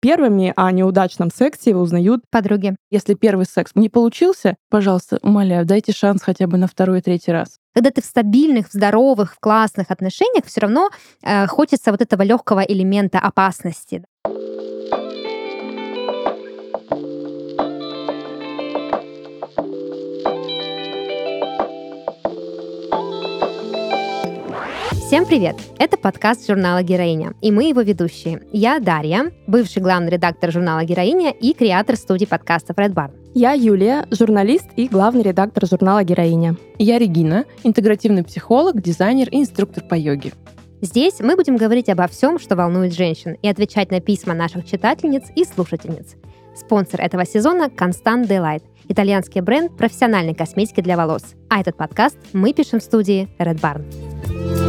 Первыми о неудачном сексе узнают подруги. Если первый секс не получился, пожалуйста, умоляю, дайте шанс хотя бы на второй и третий раз. Когда ты в стабильных, в здоровых, в классных отношениях, все равно э, хочется вот этого легкого элемента опасности. Всем привет! Это подкаст журнала «Героиня», и мы его ведущие. Я Дарья, бывший главный редактор журнала «Героиня» и креатор студии подкастов Red Barn. Я Юлия, журналист и главный редактор журнала «Героиня». Я Регина, интегративный психолог, дизайнер и инструктор по йоге. Здесь мы будем говорить обо всем, что волнует женщин, и отвечать на письма наших читательниц и слушательниц. Спонсор этого сезона – Constant Delight, итальянский бренд профессиональной косметики для волос. А этот подкаст мы пишем в студии Red Barn.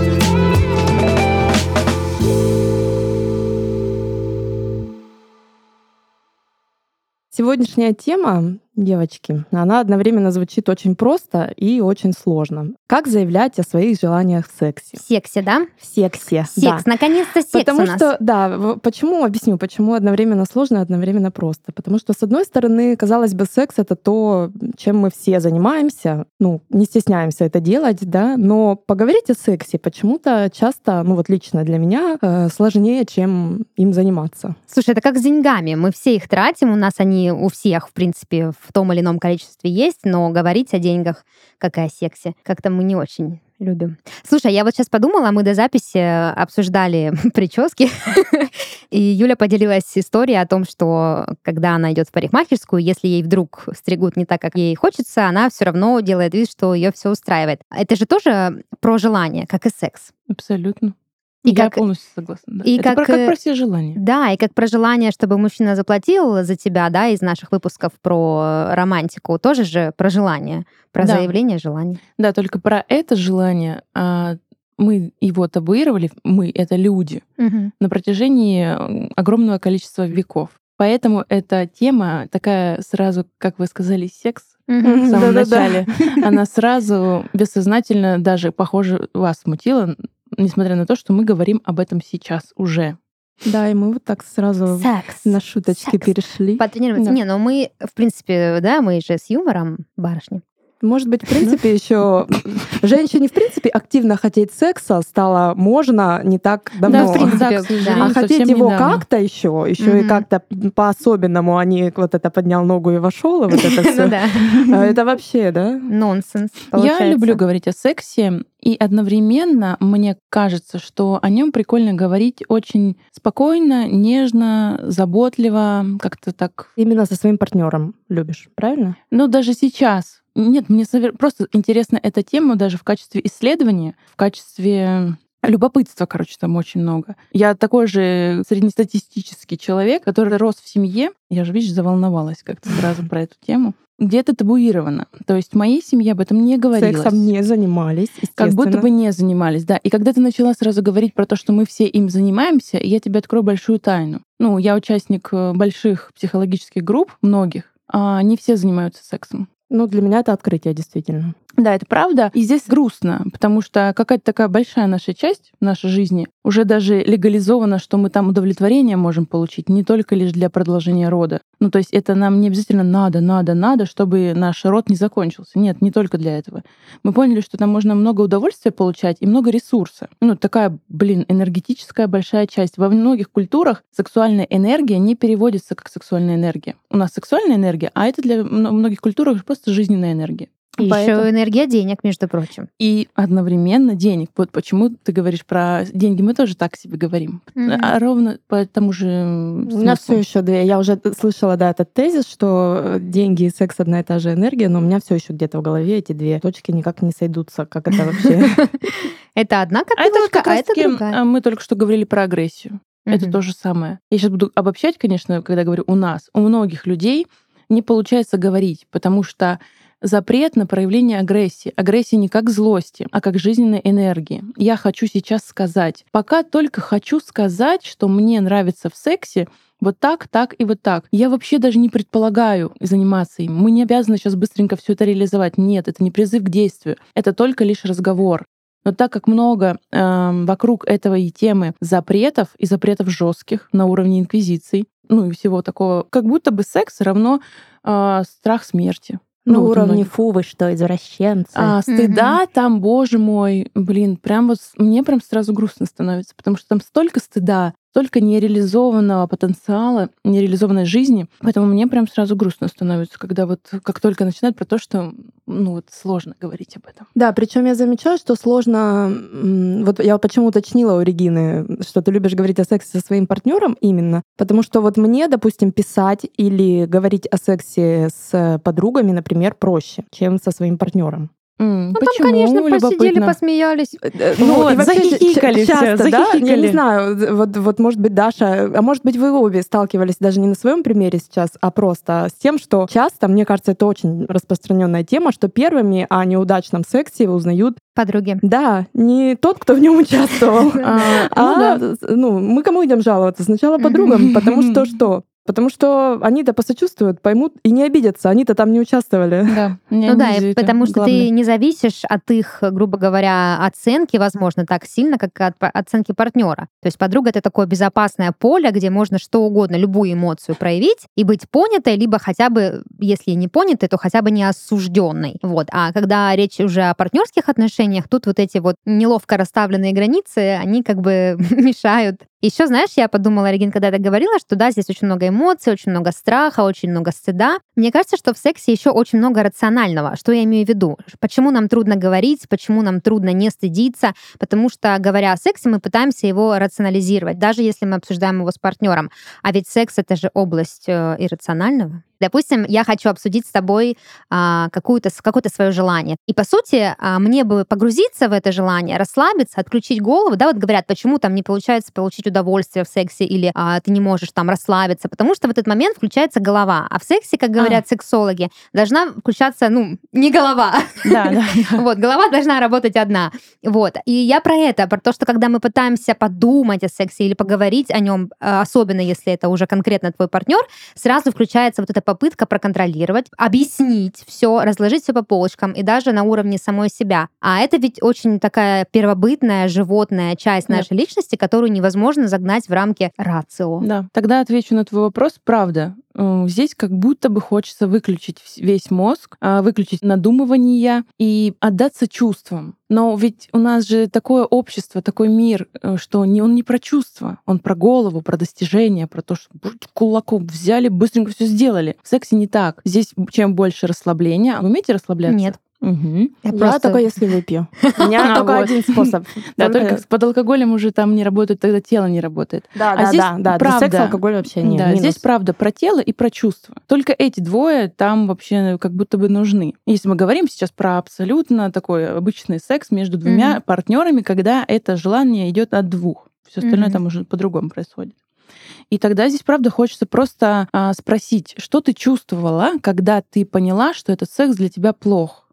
Сегодняшняя тема девочки, она одновременно звучит очень просто и очень сложно. Как заявлять о своих желаниях в сексе? В сексе, да? В сексе, Секс, да. наконец-то секс Потому у нас. что, да, почему, объясню, почему одновременно сложно, одновременно просто. Потому что, с одной стороны, казалось бы, секс — это то, чем мы все занимаемся, ну, не стесняемся это делать, да, но поговорить о сексе почему-то часто, ну вот лично для меня, э, сложнее, чем им заниматься. Слушай, это как с деньгами. Мы все их тратим, у нас они у всех, в принципе, в том или ином количестве есть, но говорить о деньгах, как и о сексе, как-то мы не очень любим. Слушай, я вот сейчас подумала, мы до записи обсуждали прически, и Юля поделилась историей о том, что когда она идет в парикмахерскую, если ей вдруг стригут не так, как ей хочется, она все равно делает вид, что ее все устраивает. Это же тоже про желание, как и секс. Абсолютно. И Я как- полностью согласна. да. и Это как, про, как э, про все желания. Да, и как про желание, чтобы мужчина заплатил за тебя, да, из наших выпусков про романтику, тоже же про желание, про Да. заявление желания. Да, только про это желание а, мы его табуировали, мы — это люди, на протяжении огромного количества веков. Поэтому эта тема такая сразу, как вы сказали, секс в Мгм. самом Да-да-да. начале, она сразу бессознательно даже, похоже, вас смутила, несмотря на то, что мы говорим об этом сейчас уже. Да, и мы вот так сразу Секс. на шуточки Секс. перешли. Потренироваться. Да. Не, но мы, в принципе, да, мы же с юмором барышни. Может быть, в принципе, еще женщине, в принципе, активно хотеть секса стало можно не так давно. в принципе, Да, да. А хотеть его как-то еще, еще и Мгм. как-то по-особенному, они вот это поднял ногу и вошел, и вот это Ну все. да. Это вообще, да? Нонсенс. Я люблю говорить о сексе, и одновременно мне кажется, что о нем прикольно говорить очень спокойно, нежно, заботливо, как-то так. Именно со своим партнером любишь, правильно? Ну, даже сейчас. Нет, мне просто интересна эта тема даже в качестве исследования, в качестве любопытства, короче, там очень много. Я такой же среднестатистический человек, который рос в семье. Я же, видишь, заволновалась как-то сразу про эту тему. Где это табуировано. То есть в моей семье об этом не говорилось. Сексом не занимались, Как будто бы не занимались, да. И когда ты начала сразу говорить про то, что мы все им занимаемся, я тебе открою большую тайну. Ну, я участник э, больших психологических групп, многих, а не все занимаются сексом. Ну, для меня это открытие, действительно. Да, это правда. И здесь грустно, потому что какая-то такая большая наша часть нашей жизни уже даже легализована, что мы там удовлетворение можем получить не только лишь для продолжения рода. Ну, то есть это нам не обязательно надо, надо, надо, чтобы наш род не закончился. Нет, не только для этого. Мы поняли, что там можно много удовольствия получать и много ресурса. Ну, такая, блин, энергетическая большая часть. Во многих культурах сексуальная энергия не переводится как сексуальная энергия. У нас сексуальная энергия, а это для мно- многих культур просто жизненная энергия. И Поэтому- еще энергия денег, между прочим. и одновременно денег. Вот почему ты говоришь про деньги, мы тоже так себе говорим. Мгм. А ровно по тому же У меня все смыслу. еще две. Я уже слышала, да, этот тезис, что э, деньги и секс одна и та же энергия, но у меня все еще где-то в голове эти две точки никак не сойдутся. Как это вообще? Это одна А копилочка, как а это таки, другая. а, мы только что говорили про агрессию. Это то же самое. Я сейчас буду обобщать, конечно, когда говорю у нас. У многих людей не получается говорить, потому что запрет на проявление агрессии. Агрессии не как злости, а как жизненной энергии. Я хочу сейчас сказать. Пока только хочу сказать, что мне нравится в сексе, вот так, так и вот так. Я вообще даже не предполагаю заниматься им. Мы не обязаны сейчас быстренько все это реализовать. Нет, это не призыв к действию. Это только лишь разговор. Но так как много эм, вокруг этого и темы запретов, и запретов жестких на уровне инквизиций, ну и всего такого, как будто бы секс равно э, страх смерти. Ну, вот уровне многих. фу, вы что, извращенцы. А стыда там, боже мой, блин, прям вот мне прям сразу грустно становится, потому что там столько стыда, столько нереализованного потенциала, нереализованной жизни, поэтому мне прям сразу грустно становится, когда вот как только начинают про то, что ну вот сложно говорить об этом. Да, причем я замечаю, что сложно. Вот я почему уточнила у Регины, что ты любишь говорить о сексе со своим партнером именно, потому что вот мне, допустим, писать или говорить о сексе с подругами, например, проще, чем со своим партнером. Ну, Почему? там, конечно, посидели, Любопытно. посмеялись. Вот, и вообще захихикали ча- все, часто, да? Я захихикали. не знаю, вот, вот может быть Даша, а может быть вы обе сталкивались даже не на своем примере сейчас, а просто с тем, что часто, мне кажется, это очень распространенная тема, что первыми о неудачном сексе узнают, Подруги. да, не тот, кто в нем участвовал, А, ну а да. ну, мы кому идем жаловаться? Сначала подругам, потому что что? Потому что они-то посочувствуют, поймут и не обидятся, они-то там не участвовали. Да, не Ну да, потому что ты главное. не зависишь от их, грубо говоря, оценки, возможно, так сильно, как от оценки партнера. То есть подруга это такое безопасное поле, где можно что угодно, любую эмоцию проявить и быть понятой, либо хотя бы, если не понятой, то хотя бы не осужденной. Вот. А когда речь уже о партнерских отношениях, тут вот эти вот неловко расставленные границы, они как бы мешают еще, знаешь, я подумала, Регин, когда ты говорила, что да, здесь очень много эмоций, очень много страха, очень много стыда. Мне кажется, что в сексе еще очень много рационального. Что я имею в виду? Почему нам трудно говорить, почему нам трудно не стыдиться? Потому что, говоря о сексе, мы пытаемся его рационализировать, даже если мы обсуждаем его с партнером. А ведь секс — это же область э, иррационального. Допустим, я хочу обсудить с тобой а, какую-то, какое-то свое желание. И, по сути, а, мне бы погрузиться в это желание, расслабиться, отключить голову. Да, вот говорят, почему там не получается получить удовольствие в сексе или а, ты не можешь там расслабиться, потому что в этот момент включается голова. А в сексе, как говорят сексологи, должна включаться, ну, не голова. Да, да. Вот, голова должна работать одна. Вот. И я про это, про то, что когда мы пытаемся подумать о сексе или поговорить о нем, э, особенно если это уже конкретно твой партнер, сразу включается вот эта попытка проконтролировать, объяснить все, разложить все по полочкам и даже на уровне самой себя. А это ведь очень такая первобытная животная часть нашей личности, которую невозможно загнать в рамки рацио. Да, тогда отвечу на твой вопрос. Правда, здесь как будто бы хочется выключить весь мозг, а, выключить надумывание и отдаться чувствам. Но ведь у нас же такое общество, такой мир, э, что не, он не про чувства, он про голову, про достижения, про то, что кулаком взяли, быстренько все сделали. В сексе не так. Здесь чем больше расслабления. Вы умеете расслабляться? Нет. Мгм. Я Я просто- только если выпью. У меня только один способ. Да, только под алкоголем уже там не работает, тогда тело не работает. Да, А да, да, да. Правда. секса алкоголь вообще не да, здесь правда про тело и про чувства. Только эти двое там вообще как будто бы нужны. Если мы говорим сейчас про абсолютно такой обычный секс между двумя партнерами, когда это желание идет от двух. Все остальное там уже по-другому происходит. И тогда здесь, правда, хочется просто а, спросить, что ты чувствовала, когда ты поняла, что этот секс для тебя плох?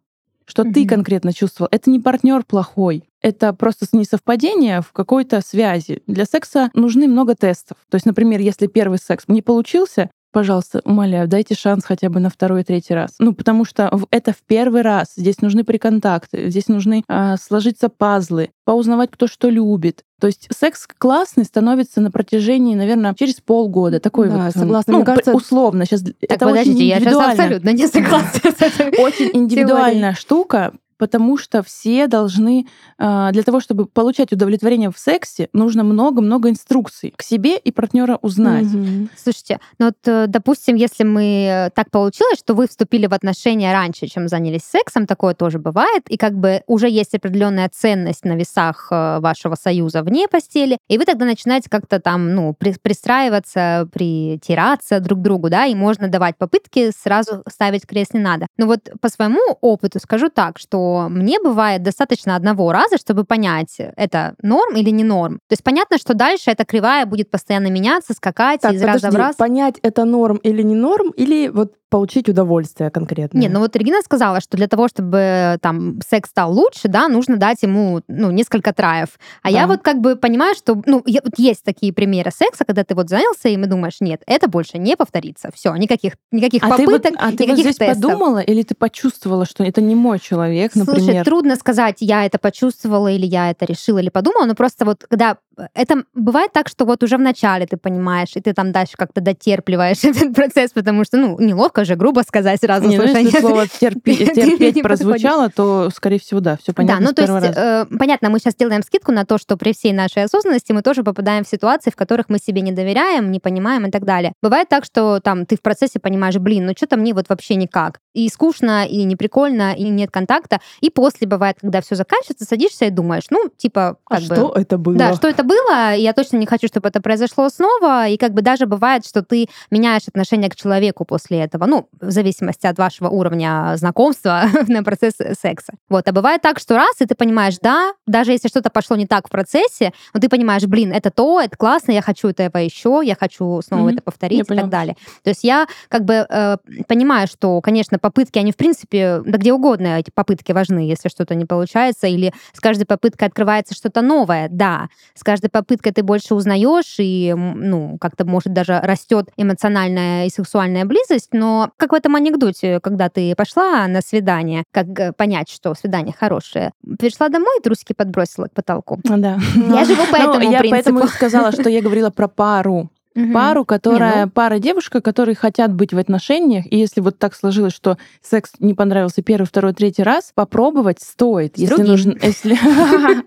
Что ты Мгм. конкретно чувствовал? Это не партнер плохой. Это просто несовпадение в какой-то связи. Для секса нужны много тестов. То есть, например, если первый секс не получился, пожалуйста, умоляю, дайте шанс хотя бы на второй и третий раз. Ну, потому что это в первый раз. Здесь нужны приконтакты, здесь нужны а, сложиться пазлы, поузнавать, кто что любит. То есть секс классный становится на протяжении, наверное, через полгода. Такой Да, вот, согласна. ну, Мне кажется, условно. Сейчас Так, это подождите, очень я сейчас индивидуально абсолютно не согласна с этой очень индивидуальная штука, потому что все должны а, для того, чтобы получать удовлетворение в сексе, нужно много-много инструкций к себе и партнера узнать. Мгм. Слушайте, ну вот, э, допустим, если мы э, так получилось, что вы вступили в отношения раньше, чем занялись сексом, такое тоже бывает, и как бы уже есть определенная ценность на весах э, вашего союза вне постели, и вы тогда начинаете как-то там, ну, при- пристраиваться, притираться друг к другу, да, и можно давать попытки, сразу ставить крест не надо. Но вот по своему опыту скажу так, что мне бывает достаточно одного раза, чтобы понять, это норм или не норм. То есть понятно, что дальше эта кривая будет постоянно меняться, скакать Так, из раза в подожди, раз. понять, это норм или не норм, или вот получить удовольствие конкретно? Не, ну вот Регина сказала, что для того, чтобы там секс стал лучше, да, нужно дать ему, ну, несколько траев. А я Да. вот как бы понимаю, что, ну, я- вот есть такие примеры секса, когда ты вот занялся, и мы думаешь, нет, это больше не повторится. Все, никаких, никаких А ты вот, попыток, а ты вот никаких здесь тестов. подумала или ты почувствовала, что это не мой человек, например. Слушай, трудно сказать, я это почувствовала или я это решила или подумала, но просто вот когда это бывает так, что вот уже в начале ты понимаешь, и ты там дальше как-то дотерпливаешь этот процесс, потому что, ну, неловко же, грубо сказать сразу. Не, ну, если слово терпеть не прозвучало, то, скорее всего, да, все понятно да, ну то есть, э, понятно, мы сейчас делаем скидку на то, что при всей нашей осознанности мы тоже попадаем в ситуации, в которых мы себе не доверяем, не понимаем и так далее. Бывает так, что там ты в процессе понимаешь, блин, ну что-то мне вот вообще никак. И скучно, и не прикольно, и нет контакта. И после бывает, когда все заканчивается, садишься и думаешь, ну, типа, А как бы... что это было? Да, что это было, я точно не хочу, чтобы это произошло снова, и как бы даже бывает, что ты меняешь отношение к человеку после этого, ну, в зависимости от вашего уровня знакомства на процесс секса. Вот, а бывает так, что раз, и ты понимаешь, да, даже если что-то пошло не так в процессе, но ты понимаешь, блин, это то, это классно, я хочу этого еще, я хочу снова Мгм. это повторить Я и поняла. так далее. То есть я как бы э, понимаю, что, конечно, попытки, они в принципе, да где угодно эти попытки важны, если что-то не получается, или с каждой попыткой открывается что-то новое, да. С каждой попыткой ты больше узнаешь, и, ну, как-то, может, даже растет эмоциональная и сексуальная близость, но как в этом анекдоте, когда ты пошла на свидание, как э, понять, что свидание хорошее? Пришла домой, трусики подбросила к потолку. Да. Я живу по Ну, этому я принципу. поэтому и сказала, что я говорила про пару. Мгм. Пару, которая ну. пара девушка, которые хотят быть в отношениях, и если вот так сложилось, что секс не понравился первый, второй, третий раз, попробовать стоит, С если другим. нужен, если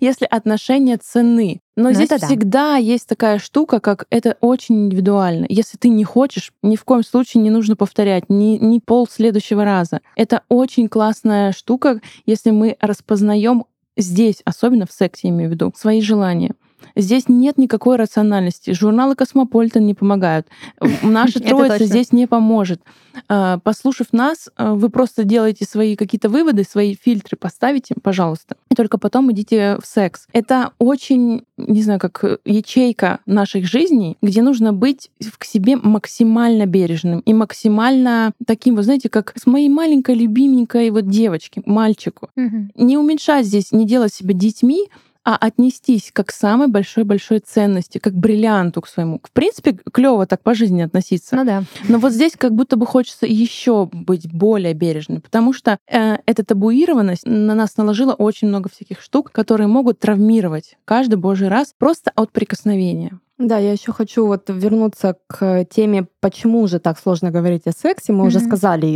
если отношения ценны. Но Ну, здесь да. всегда есть такая штука, как это очень индивидуально. Если ты не хочешь, ни в коем случае не нужно повторять, ни, ни пол следующего раза. Это очень классная штука, если мы распознаем здесь, особенно в сексе, я имею в виду, свои желания. Здесь нет никакой рациональности. Журналы Космополитен не помогают. Наша троица здесь не поможет. А, Послушав нас, а, вы просто делаете свои какие-то выводы, свои фильтры поставите, пожалуйста. И только потом идите в секс. Это очень, не знаю, как э, ячейка наших жизней, где нужно быть к себе максимально бережным и максимально таким, вы знаете, как с моей маленькой любименькой вот девочки, мальчику не уменьшать здесь, не делать себя детьми, а отнестись как к самой большой-большой ценности, как к бриллианту к своему. В принципе, клево так по жизни относиться. Ну да. Но вот здесь как будто бы хочется еще быть более бережным, потому что э, эта табуированность на нас наложила очень много всяких штук, которые могут травмировать каждый божий раз просто от прикосновения. Да, я еще хочу вот вернуться к теме, почему же так сложно говорить о сексе. Мы уже Мгм. сказали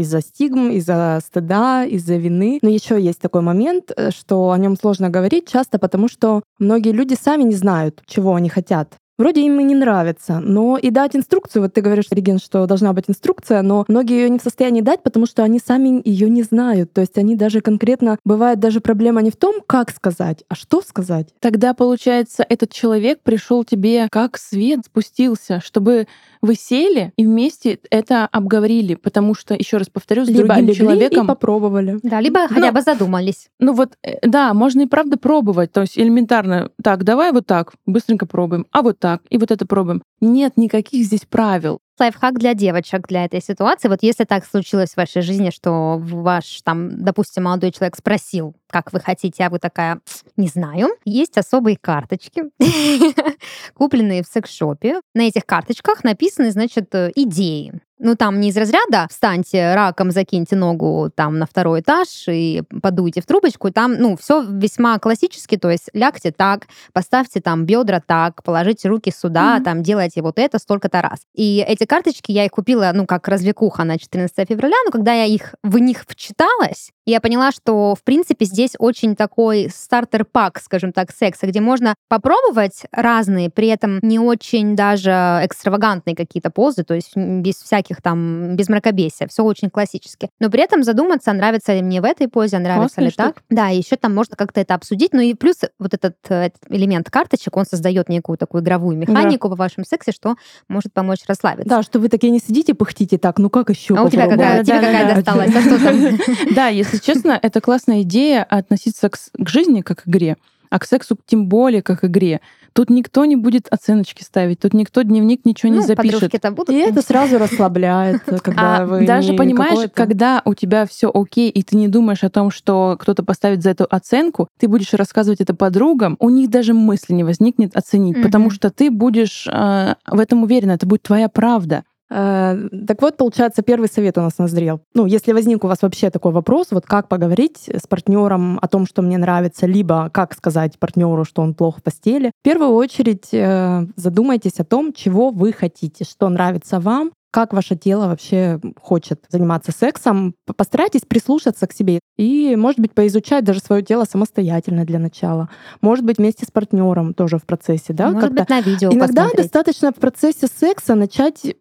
из-за стигм, из-за стыда, из-за вины. Но еще есть такой момент, э, что о нем сложно говорить часто, потому что многие люди сами не знают, чего они хотят. Вроде им и не нравится, но и дать инструкцию, вот ты говоришь, Реген, что должна быть инструкция, но многие ее не в состоянии дать, потому что они сами ее не знают. То есть они даже конкретно, бывает даже проблема не в том, как сказать, а что сказать. Тогда, получается, этот человек пришел тебе как свет спустился, чтобы вы сели и вместе это обговорили, потому что, еще раз повторю, с Либо другим легли человеком и попробовали. Да, либо Ну, хотя бы задумались. Ну вот, э, да, можно и правда пробовать. То есть элементарно, так, давай вот так, быстренько пробуем, а вот так, и вот это пробуем. Нет никаких здесь правил. Лайфхак для девочек для этой ситуации. Вот если так случилось в вашей жизни, что ваш, там, допустим, молодой человек спросил, как вы хотите, а вы такая, не знаю. Есть особые карточки, купленные в секс-шопе. На этих карточках написаны, значит, э, идеи. Ну, там не из разряда «встаньте раком, закиньте ногу там на второй этаж и подуйте в трубочку». Там, ну, все весьма классически, то есть лягте так, поставьте там бедра так, положите руки сюда, Мгм. там делайте вот это столько-то раз. И эти карточки я их купила, ну, как развлекуха на 14 февраля, но когда я их в них вчиталась, я поняла, что, в принципе, здесь очень такой стартер-пак, скажем так, секса, где можно попробовать разные, при этом не очень даже экстравагантные какие-то позы, то есть без всяких там, без мракобесия, все очень классически. Но при этом задуматься, нравится ли мне в этой позе, нравится Классная ли так. Да, еще там можно как-то это обсудить. Ну и плюс вот этот, этот элемент карточек, он создает некую такую игровую механику во вашем сексе, что может помочь расслабиться. Да, что вы такие не сидите, пыхтите так, ну как еще? А у тебя какая, тебе какая досталась? А что там? Да, если честно, это классная идея относиться к жизни как к игре, а к сексу тем более как игре. Тут никто не будет оценочки ставить, тут никто дневник ничего не Ну, запишет. будут. И это сразу расслабляет, когда А вы даже не понимаешь, когда у тебя все окей, и ты не думаешь о том, что кто-то поставит за эту оценку, ты будешь рассказывать это подругам, у них даже мысли не возникнет оценить, потому Мгм. что ты будешь э, в этом уверена, это будет твоя правда. Э, так вот, получается, первый совет у нас назрел. Ну, если возник у вас вообще такой вопрос, вот как поговорить с партнером о том, что мне нравится, либо как сказать партнеру, что он плохо в постели, в первую очередь э, задумайтесь о том, чего вы хотите, что нравится вам, как ваше тело вообще хочет заниматься сексом. Постарайтесь прислушаться к себе и, может быть, поизучать даже свое тело самостоятельно для начала. Может быть, вместе с партнером тоже в процессе, да? Может быть, на видео Иногда посмотреть. достаточно в процессе секса начать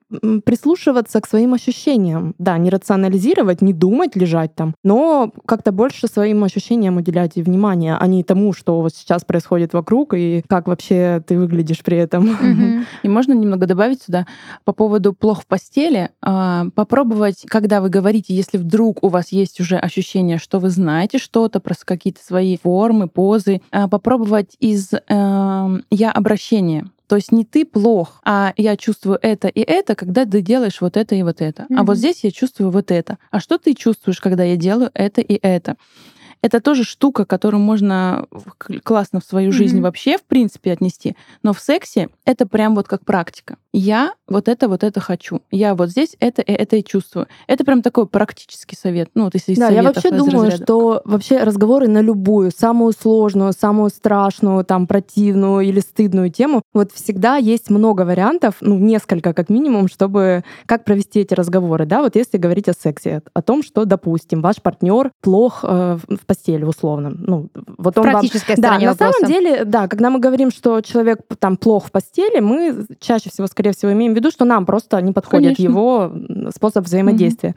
прислушиваться к своим ощущениям. Да, не рационализировать, не думать, лежать там, но как-то больше своим ощущениям уделять внимание, а не тому, что вот сейчас происходит вокруг и как вообще ты выглядишь при этом. И можно немного добавить сюда по поводу плохо в постели. А, попробовать, когда вы говорите, если вдруг у вас есть уже ощущение, что вы знаете что-то про какие-то свои формы, позы, а, попробовать из э, я обращения то есть не ты плох, а я чувствую это и это, когда ты делаешь вот это и вот это. Mm-hmm. А вот здесь я чувствую вот это. А что ты чувствуешь, когда я делаю это и это? Это тоже штука, которую можно классно в свою жизнь mm-hmm. вообще, в принципе, отнести. Но в сексе это прям вот как практика. Я вот это, вот это хочу. Я вот здесь это и это и чувствую. Это прям такой практический совет. Ну, вот если Да, я вообще думаю, разряда. что вообще разговоры на любую, самую сложную, самую страшную, там, противную или стыдную тему, вот всегда есть много вариантов, ну, несколько как минимум, чтобы как провести эти разговоры, да, вот если говорить о сексе, о том, что, допустим, ваш партнер плох э, в постели условно. Ну, вот он Практическая вам... Да, на самом деле, да, когда мы говорим, что человек там плох в постели, мы чаще всего, скорее всего, имеем в виду, что нам просто не подходит Конечно. его способ взаимодействия. mm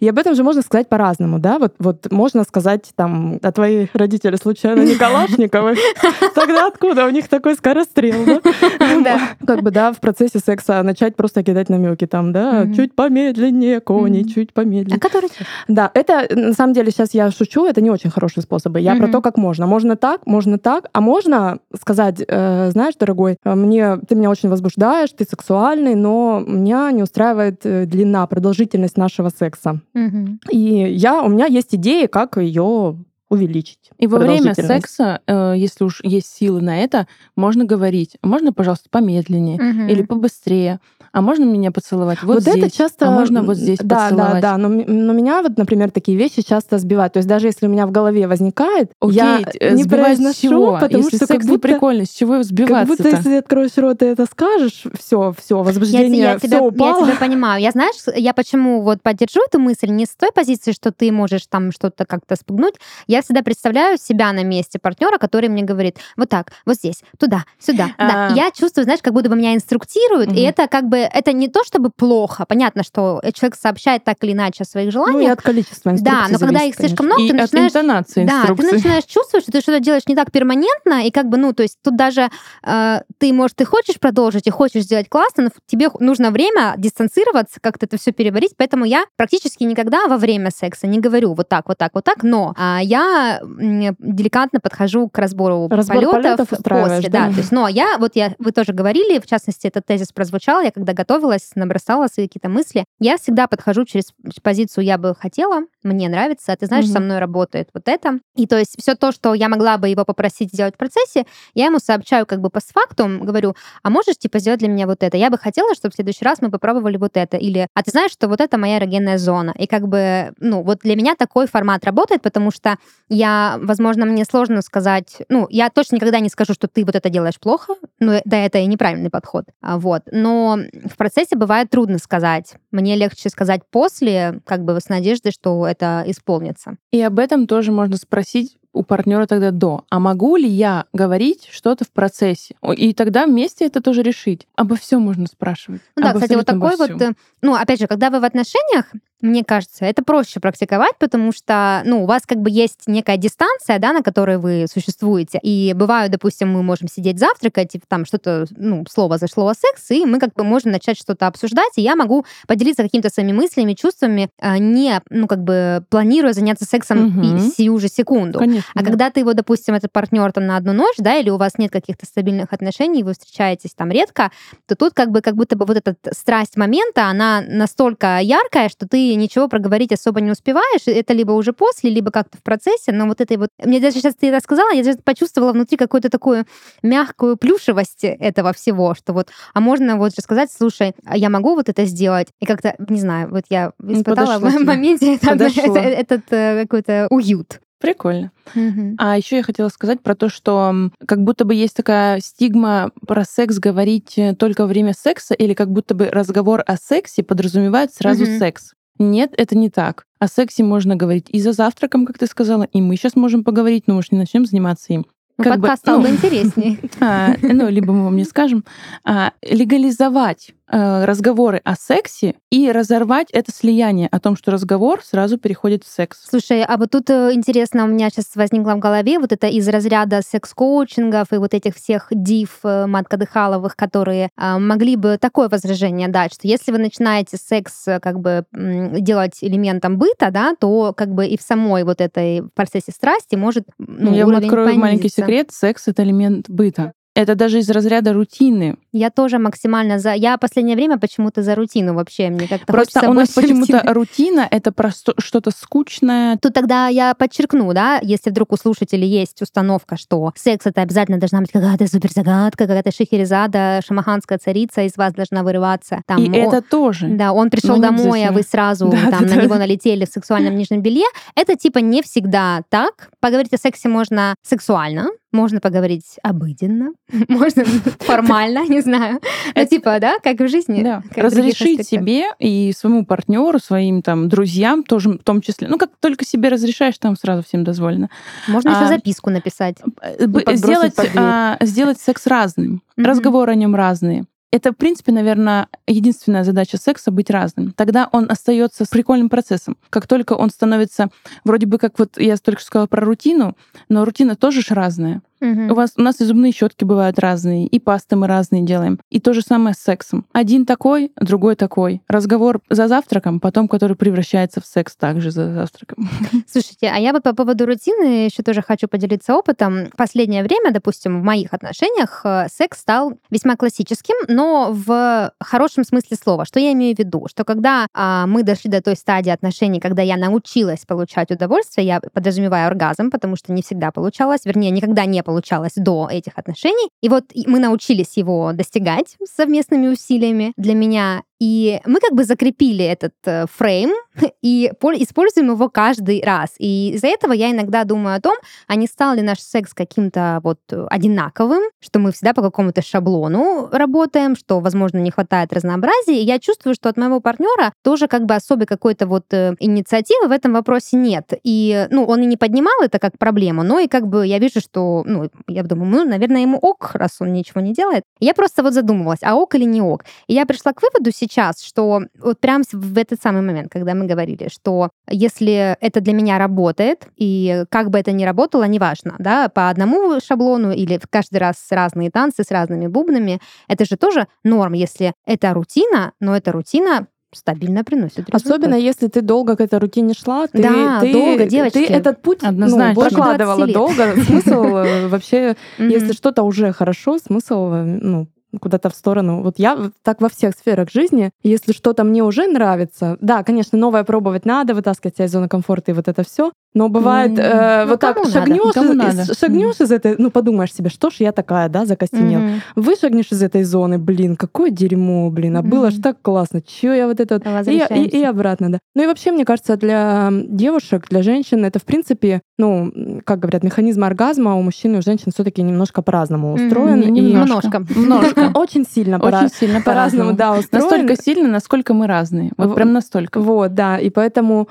И об этом же можно сказать по-разному, да? Вот, вот можно сказать там, а твои родители случайно не Калашниковы? Тогда откуда у них такой скорострел, да? Как бы, да, в процессе секса начать просто кидать намеки там, да, чуть помедленнее, кони, чуть помедленнее. А который? Да, это, на самом деле, сейчас я шучу, это не очень очень хорошие способы. Я mm-hmm. про то, как можно. Можно так, можно так, а можно сказать, э, знаешь, дорогой, э, мне ты меня очень возбуждаешь, ты сексуальный, но меня не устраивает э, длина, продолжительность нашего секса. Mm-hmm. И я, у меня есть идеи, как ее увеличить. И во время секса, э, если уж есть силы на это, можно говорить, можно, пожалуйста, помедленнее угу. или побыстрее а можно меня поцеловать вот, вот здесь, это часто, а можно вот здесь да, поцеловать. Да, да, но, но меня вот, например, такие вещи часто сбивают. То есть даже если у меня в голове возникает, Окей, я э, не произношу, чего? потому если что секс как будто, прикольно, с чего сбиваться Как будто если ты откроешь рот и это скажешь, все, все, возбуждение, я, я тебя, упало. Я тебя понимаю. Я знаешь, я почему вот поддержу эту мысль не с той позиции, что ты можешь там что-то как-то спугнуть. Я всегда представляю себя на месте партнера, который мне говорит, вот так, вот здесь, туда, сюда. Да. Я чувствую, знаешь, как будто бы меня инструктируют, и это как бы, это не то, чтобы плохо. Понятно, что человек сообщает так или иначе о своих желаниях. Ну и от количества Да, но когда их слишком много, и ты начинаешь... интонации Да, ты начинаешь чувствовать, что ты что-то делаешь не так перманентно, и как бы, ну, то есть тут даже э, ты, может, ты хочешь продолжить и хочешь сделать классно, но тебе нужно время дистанцироваться, как-то это все переварить, поэтому я практически никогда во время секса не говорю вот так, вот так, вот так, но а, я деликатно подхожу к разбору Разбор полетов, полетов после, да. да, то есть, но я, вот я, вы тоже говорили, в частности, этот тезис прозвучал, я когда готовилась, набросала свои какие-то мысли, я всегда подхожу через позицию «я бы хотела», «мне нравится», а ты знаешь, угу. со мной работает вот это. И то есть все то, что я могла бы его попросить сделать в процессе, я ему сообщаю как бы по факту, говорю, а можешь типа сделать для меня вот это? Я бы хотела, чтобы в следующий раз мы попробовали вот это. Или, а ты знаешь, что вот это моя эрогенная зона. И как бы, ну, вот для меня такой формат работает, потому что я, возможно, мне сложно сказать, ну, я точно никогда не скажу, что ты вот это делаешь плохо, ну, да, это и неправильный подход, а вот. Но в процессе бывает трудно сказать. Мне легче сказать после, как бы с надеждой, что это исполнится. И об этом тоже можно спросить у партнера тогда до. А могу ли я говорить что-то в процессе? И тогда вместе это тоже решить. Обо всем можно спрашивать. Ну да, кстати, вот такой вот, э, ну опять же, когда вы в отношениях, мне кажется, это проще практиковать, потому что, ну, у вас как бы есть некая дистанция, да, на которой вы существуете. И бывают, допустим, мы можем сидеть завтракать, и там что-то, ну, слово за слово секс, и мы как бы можем начать что-то обсуждать, и я могу поделиться какими-то своими мыслями, чувствами, а, не, ну, как бы планируя заняться сексом угу. сию же секунду. Конечно, а да. когда ты его, допустим, этот партнер там на одну ночь, да, или у вас нет каких-то стабильных отношений, вы встречаетесь там редко, то тут как бы как будто бы вот эта страсть момента, она настолько яркая, что ты ты ничего проговорить особо не успеваешь. Это либо уже после, либо как-то в процессе. Но вот этой вот... Мне даже сейчас ты это сказала, я даже почувствовала внутри какую-то такую мягкую плюшевость этого всего, что вот, а можно вот сказать, слушай, а я могу вот это сделать? И как-то, не знаю, вот я испытала в моменте этот, этот, этот какой-то уют. Прикольно. Угу. А еще я хотела сказать про то, что как будто бы есть такая стигма про секс говорить э, только во время секса, или как будто бы разговор о сексе подразумевает сразу угу. секс. Нет, это не так. О сексе можно говорить и за завтраком, как ты сказала, и мы сейчас можем поговорить, но мы же не начнем заниматься им. Ну, как подкаст бы, стал ну, бы интереснее. А, ну, либо мы вам не скажем. А, легализовать Э, разговоры о сексе и разорвать это слияние о том, что разговор сразу переходит в секс. Слушай, а вот тут э, интересно, у меня сейчас возникло в голове вот это из разряда секс-коучингов и вот этих всех див э, маткадыхаловых, которые а, могли бы такое возражение дать, что если вы начинаете секс как бы делать элементом быта, да, то как бы и в самой вот этой процессе страсти может ну, Я вам открою понизиться. маленький секрет. Секс — это элемент быта. Это даже из разряда рутины. Я тоже максимально за... Я последнее время почему-то за рутину вообще. Мне как-то Просто у нас почему-то рутина — это просто что-то скучное. Тут тогда я подчеркну, да, если вдруг у слушателей есть установка, что секс — это обязательно должна быть какая-то суперзагадка, какая-то шахерезада, шамаханская царица из вас должна вырываться. Там, И он, это тоже. Да, он пришел домой, а вы сразу да, там да, на да. него налетели в сексуальном нижнем белье. Это типа не всегда так. Поговорить о сексе можно сексуально, можно поговорить обыденно, можно формально, не знаю. Ну, типа, да, как в жизни. Да. Разрешить себе и своему партнеру, своим там друзьям тоже в том числе. Ну, как только себе разрешаешь, там сразу всем дозволено. Можно еще а, записку написать. Сделать, а, сделать секс разным. Разговоры о нем разные. Это, в принципе, наверное, единственная задача секса — быть разным. Тогда он остается с прикольным процессом. Как только он становится вроде бы как вот я только что сказала про рутину, но рутина тоже ж разная. Угу. У, вас, у нас и зубные щетки бывают разные, и пасты мы разные делаем. И то же самое с сексом. Один такой, другой такой. Разговор за завтраком, потом который превращается в секс также за завтраком. Слушайте, а я вот по поводу рутины еще тоже хочу поделиться опытом. Последнее время, допустим, в моих отношениях э, секс стал весьма классическим, но в хорошем смысле слова. Что я имею в виду? Что когда а, мы дошли до той стадии отношений, когда я научилась получать удовольствие, я подразумеваю оргазм, потому что не всегда получалось, вернее, никогда не получалось до этих отношений. И вот мы научились его достигать совместными усилиями. Для меня и мы как бы закрепили этот э, фрейм и используем его каждый раз. И из-за этого я иногда думаю о том, а не стал ли наш секс каким-то вот одинаковым, что мы всегда по какому-то шаблону работаем, что, возможно, не хватает разнообразия. И я чувствую, что от моего партнера тоже как бы особой какой-то вот э, инициативы в этом вопросе нет. И, ну, он и не поднимал это как проблему, но и как бы я вижу, что, ну, я думаю, ну, наверное, ему ок, раз он ничего не делает. Я просто вот задумывалась, а ок или не ок. И я пришла к выводу сейчас, что вот прям в этот самый момент, когда мы говорили, что если это для меня работает, и как бы это ни работало, неважно, да, по одному шаблону или каждый раз разные танцы с разными бубнами, это же тоже норм, если это рутина, но эта рутина стабильно приносит результат. Особенно если ты долго к этой рутине шла, ты, да, ты, долго, девочки. Ты этот путь ну, прокладывала долго. Смысл э, вообще, если что-то уже хорошо, смысл э, ну, куда-то в сторону. Вот я так во всех сферах жизни. Если что-то мне уже нравится, да, конечно, новое пробовать надо, вытаскивать себя из зоны комфорта и вот это все. Но бывает mm, э, ну, вот так шагнешь, из, шагнешь mm. из этой, ну подумаешь себе, что ж я такая, да, закостенел. Mm. Вышагнешь из этой зоны, блин, какое дерьмо, блин, а mm. было ж так классно, чё я вот это вот. И, и, и обратно, да. Ну и вообще, мне кажется, для девушек, для женщин это в принципе, ну, как говорят, механизм оргазма у мужчин и у женщин все-таки немножко по-разному устроен. Mm, и немножко. Немножко. Очень сильно Очень сильно по-разному, да, устроен. Настолько сильно, насколько мы разные. Вот прям настолько. Вот, да. И поэтому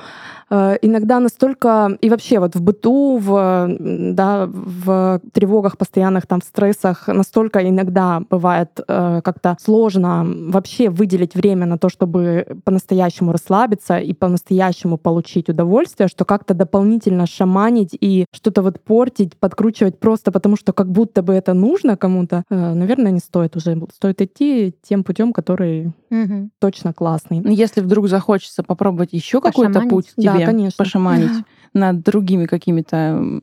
Э, иногда настолько и вообще вот в быту, в, да, в тревогах постоянных, там, в стрессах настолько иногда бывает э, как-то сложно вообще выделить время на то, чтобы по-настоящему расслабиться и по-настоящему получить удовольствие, что как-то дополнительно шаманить и что-то вот портить, подкручивать просто потому, что как будто бы это нужно кому-то, э, наверное, не стоит уже. Стоит идти тем путем, который угу. точно классный. Ну, если вдруг захочется попробовать еще какой-то путь, да, себе конечно. пошаманить над другими какими-то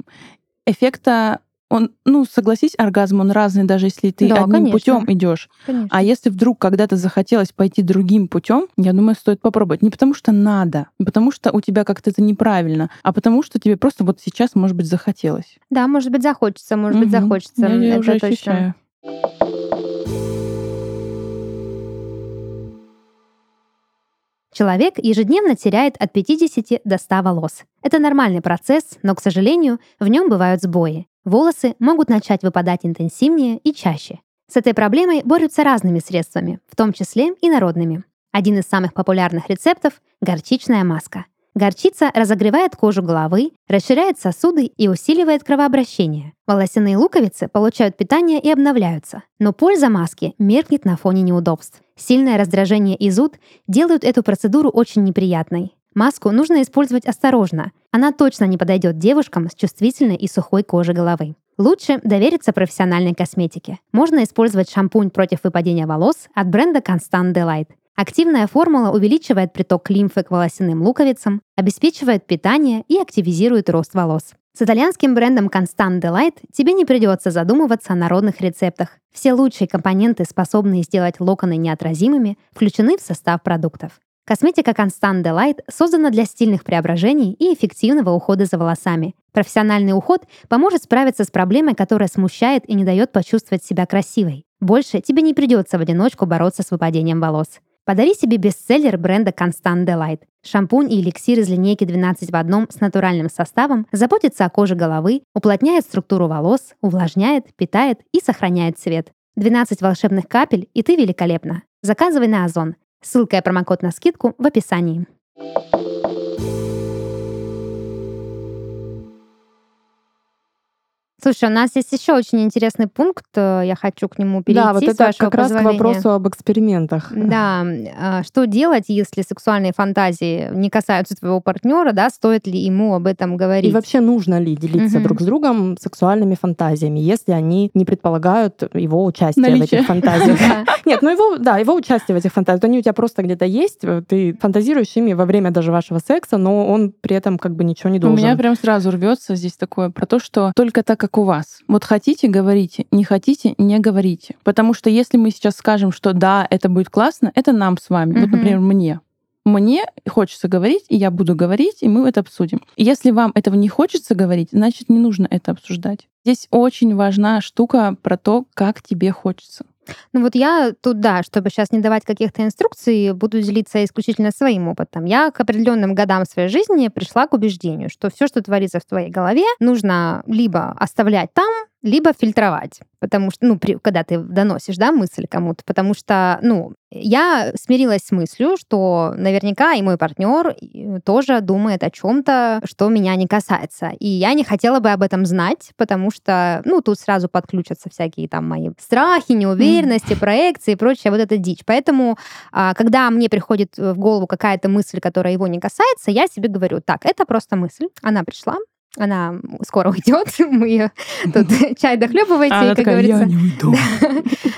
эффекта он, ну, согласись, оргазм, он разный, даже если ты Да, одним конечно. путем идешь. Конечно. А если вдруг когда-то захотелось пойти другим путем, я думаю, стоит попробовать. Не потому что надо, не потому что у тебя как-то это неправильно, а потому что тебе просто вот сейчас, может быть, захотелось. Да, может быть, захочется, может быть, Мгм. захочется. Я, я это уже точно. ощущаю. Человек ежедневно теряет от 50 до 100 волос. Это нормальный процесс, но, к сожалению, в нем бывают сбои. Волосы могут начать выпадать интенсивнее и чаще. С этой проблемой борются разными средствами, в том числе и народными. Один из самых популярных рецептов – горчичная маска. Горчица разогревает кожу головы, расширяет сосуды и усиливает кровообращение. Волосяные луковицы получают питание и обновляются. Но польза маски меркнет на фоне неудобств. Сильное раздражение и зуд делают эту процедуру очень неприятной. Маску нужно использовать осторожно. Она точно не подойдет девушкам с чувствительной и сухой кожей головы. Лучше довериться профессиональной косметике. Можно использовать шампунь против выпадения волос от бренда Constant Delight. Активная формула увеличивает приток лимфы к волосяным луковицам, обеспечивает питание и активизирует рост волос. С итальянским брендом Constant Delight тебе не придется задумываться о народных рецептах. Все лучшие компоненты, способные сделать локоны неотразимыми, включены в состав продуктов. Косметика Constant Delight создана для стильных преображений и эффективного ухода за волосами. Профессиональный уход поможет справиться с проблемой, которая смущает и не дает почувствовать себя красивой. Больше тебе не придется в одиночку бороться с выпадением волос. Подари себе бестселлер бренда Constant Delight. Шампунь и эликсир из линейки 12 в одном с натуральным составом заботится о коже головы, уплотняет структуру волос, увлажняет, питает и сохраняет цвет. 12 волшебных капель, и ты великолепна. Заказывай на Озон. Ссылка и промокод на скидку в описании. Слушай, у нас есть еще очень интересный пункт, э, я хочу к нему перейти, да, вот это как раз к вопросу об экспериментах. Да, а, что делать, если сексуальные фантазии не касаются твоего партнера, да, стоит ли ему об этом говорить? И вообще нужно ли делиться Мгм. друг с другом сексуальными фантазиями, если они не предполагают его участие в Наличие. этих фантазиях? Нет, ну его, да, его участие в этих фантазиях. Они у тебя просто где-то есть, э, ты фантазируешь ими во время даже вашего секса, но он при этом как бы ничего не У должен. меня прям сразу рвется здесь такое про то, что только так, как у вас. Вот хотите, говорите, не хотите, не говорите. Потому что если мы сейчас скажем, что да, это будет классно, это нам с вами. Вот, Мгм. например, мне. Мне хочется говорить, и я буду говорить, и мы это обсудим. Если вам этого не хочется говорить, значит, не нужно это обсуждать. Здесь очень важна штука про то, как тебе хочется. Ну вот я тут, да, чтобы сейчас не давать каких-то инструкций, буду делиться исключительно своим опытом. Я к определенным годам своей жизни пришла к убеждению, что все, что творится в твоей голове, нужно либо оставлять там, либо фильтровать. Потому что, ну, при- когда ты доносишь, да, мысль кому-то, потому что, ну, я смирилась с мыслью, что наверняка и мой партнер тоже думает о чем-то, что меня не касается. И я не хотела бы об этом знать, потому что, ну, тут сразу подключатся всякие там мои страхи, неуверенности, проекции и прочая вот эта дичь. Поэтому, а, когда мне приходит в голову какая-то мысль, которая его не касается, я себе говорю, так, это просто мысль, она пришла, она скоро уйдет, мы ее тут чай дохлебывайте, Она как такая, говорится. я не уйду.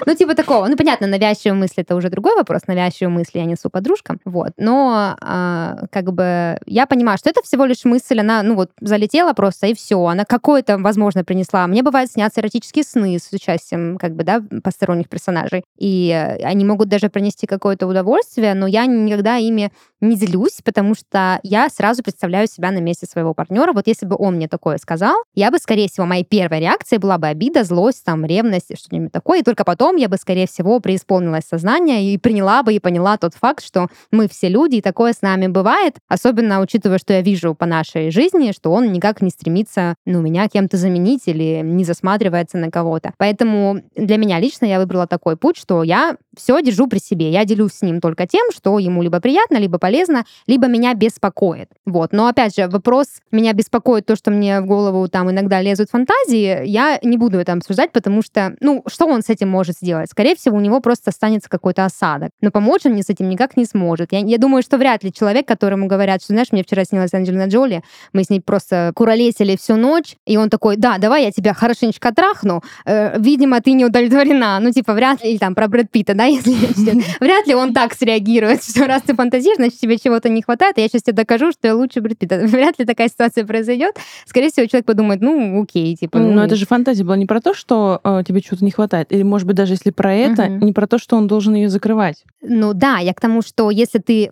Ну, типа такого. Ну, понятно, навязчивые мысли это уже другой вопрос. Навязчивые мысли я несу подружкам. Вот. Но а, как бы я понимаю, что это всего лишь мысль, она, ну вот, залетела просто, и все. Она какое-то, возможно, принесла. Мне бывает снятся эротические сны с участием, как бы, да, посторонних персонажей. И э, они могут даже принести какое-то удовольствие, но я никогда ими не делюсь, потому что я сразу представляю себя на месте своего партнера. Вот если бы он мне такое сказал, я бы, скорее всего, моей первой реакцией была бы обида, злость, там, ревность, что-нибудь такое. И только потом я бы, скорее всего, преисполнилась сознание и приняла бы и поняла тот факт, что мы все люди, и такое с нами бывает. Особенно учитывая, что я вижу по нашей жизни, что он никак не стремится, ну, меня кем-то заменить или не засматривается на кого-то. Поэтому для меня лично я выбрала такой путь, что я все держу при себе. Я делюсь с ним только тем, что ему либо приятно, либо полезно, либо меня беспокоит. Вот. Но опять же, вопрос меня беспокоит то, что мне в голову там иногда лезут фантазии, я не буду это обсуждать, потому что, ну, что он с этим может сделать? Скорее всего, у него просто останется какой-то осадок. Но помочь он мне с этим никак не сможет. Я, я думаю, что вряд ли человек, которому говорят, что, знаешь, мне вчера снилась Анджелина Джоли, мы с ней просто куролесили всю ночь, и он такой, да, давай я тебя хорошенечко трахну, Э, видимо, ты не удовлетворена. Ну, типа, вряд ли, или там про Брэд Питта, да, да, если вряд ли он так среагирует, что раз ты фантазируешь, значит, тебе чего-то не хватает, я сейчас тебе докажу, что я лучше Брэд Питта. Вряд ли такая ситуация произойдет. Скорее всего, человек подумает, ну, окей, типа. Ну, Но это же фантазия была не про то, что э, тебе чего-то не хватает, или, может быть, даже если про это, не про то, что он должен ее закрывать. Ну да, я к тому, что если ты...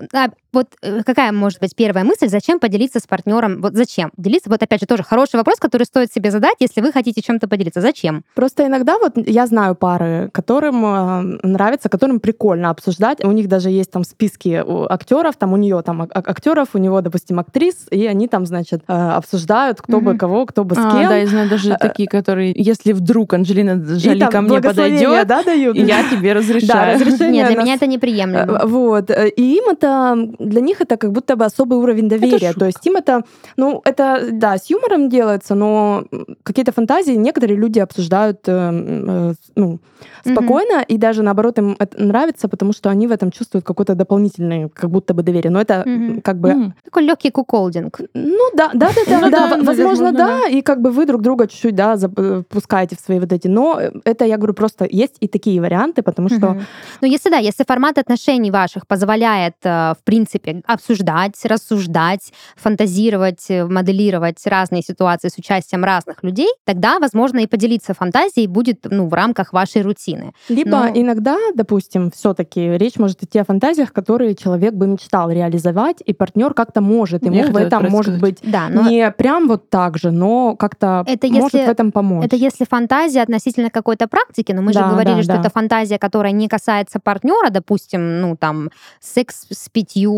Вот э, какая может быть первая мысль, зачем поделиться с партнером? Вот зачем? Делиться, вот опять же, тоже хороший вопрос, который стоит себе задать, если вы хотите чем-то поделиться. Зачем? Просто иногда вот я знаю пары, которым э, нравится, которым прикольно обсуждать. У них даже есть там списки актеров, там у нее там актеров, у него, допустим, актрис, и они там, значит, э, обсуждают, кто mm-hmm. бы кого, кто бы с а, кем. Да, я знаю даже такие, которые, если вдруг Анджелина Джоли ко мне подойдет, да, дают? я тебе разрешаю. Да, Нет, для меня это неприемлемо. Вот. И им это, для них это как будто бы особый уровень доверия. То есть им это, ну, это, да, с юмором делается, но какие-то фантазии некоторые люди обсуждают, э, ну, спокойно, mm-hmm. и даже наоборот им это нравится, потому что они в этом чувствуют какое-то дополнительное, как будто бы доверие. Но это mm-hmm. как бы... Mm-hmm. Такой легкий куколдинг. Ну да, да, да, да, да, возможно, да, и как бы вы друг друга чуть-чуть, да, запускаете в свои вот эти, но это, я говорю, просто есть и такие варианты, потому что... Ну если да, если формат отношений ваших позволяет, э, в принципе, обсуждать, рассуждать, фантазировать, э, моделировать разные ситуации с участием разных людей, тогда, возможно, и поделиться фантазией будет, ну, в рамках вашей рутины. Либо Но... иногда, допустим, все-таки речь может идти о фантазиях, которые человек бы мечтал реализовать, и партнер как-то может ему в этом, может быть, да, но... не прям вот так же, но как-то это может если... в этом помочь. Это если фантазия относительно какой-то практики, но мы да, же говорили, да, что да. это фантазия, которая не касается партнера, допустим, ну там секс с пятью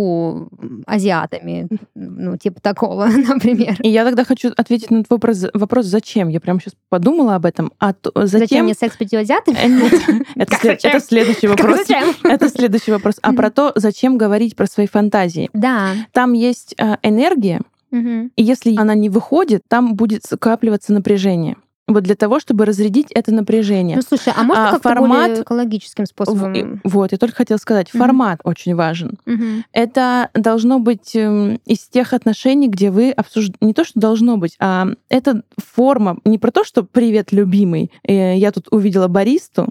азиатами, ну типа такого, например. И я тогда хочу ответить на твой вопрос, вопрос зачем? Я прям сейчас подумала об этом. А то, зачем... зачем мне секс пятью азиатами? Это следующий вопрос. Это следующий вопрос. А про то, зачем говорить про свои фантазии. Да. Там есть э, энергия, и если она не выходит, там будет скапливаться напряжение. Вот для того, чтобы разрядить это напряжение. Ну, слушай, а можно а, как-то формат более экологическим способом? Вот, я только хотела сказать, формат mm-hmm. очень важен. Mm-hmm. Это должно быть эм, из тех отношений, где вы обсуждаете... Не то, что должно быть, а это форма не про то, что «Привет, любимый, э, я тут увидела баристу»,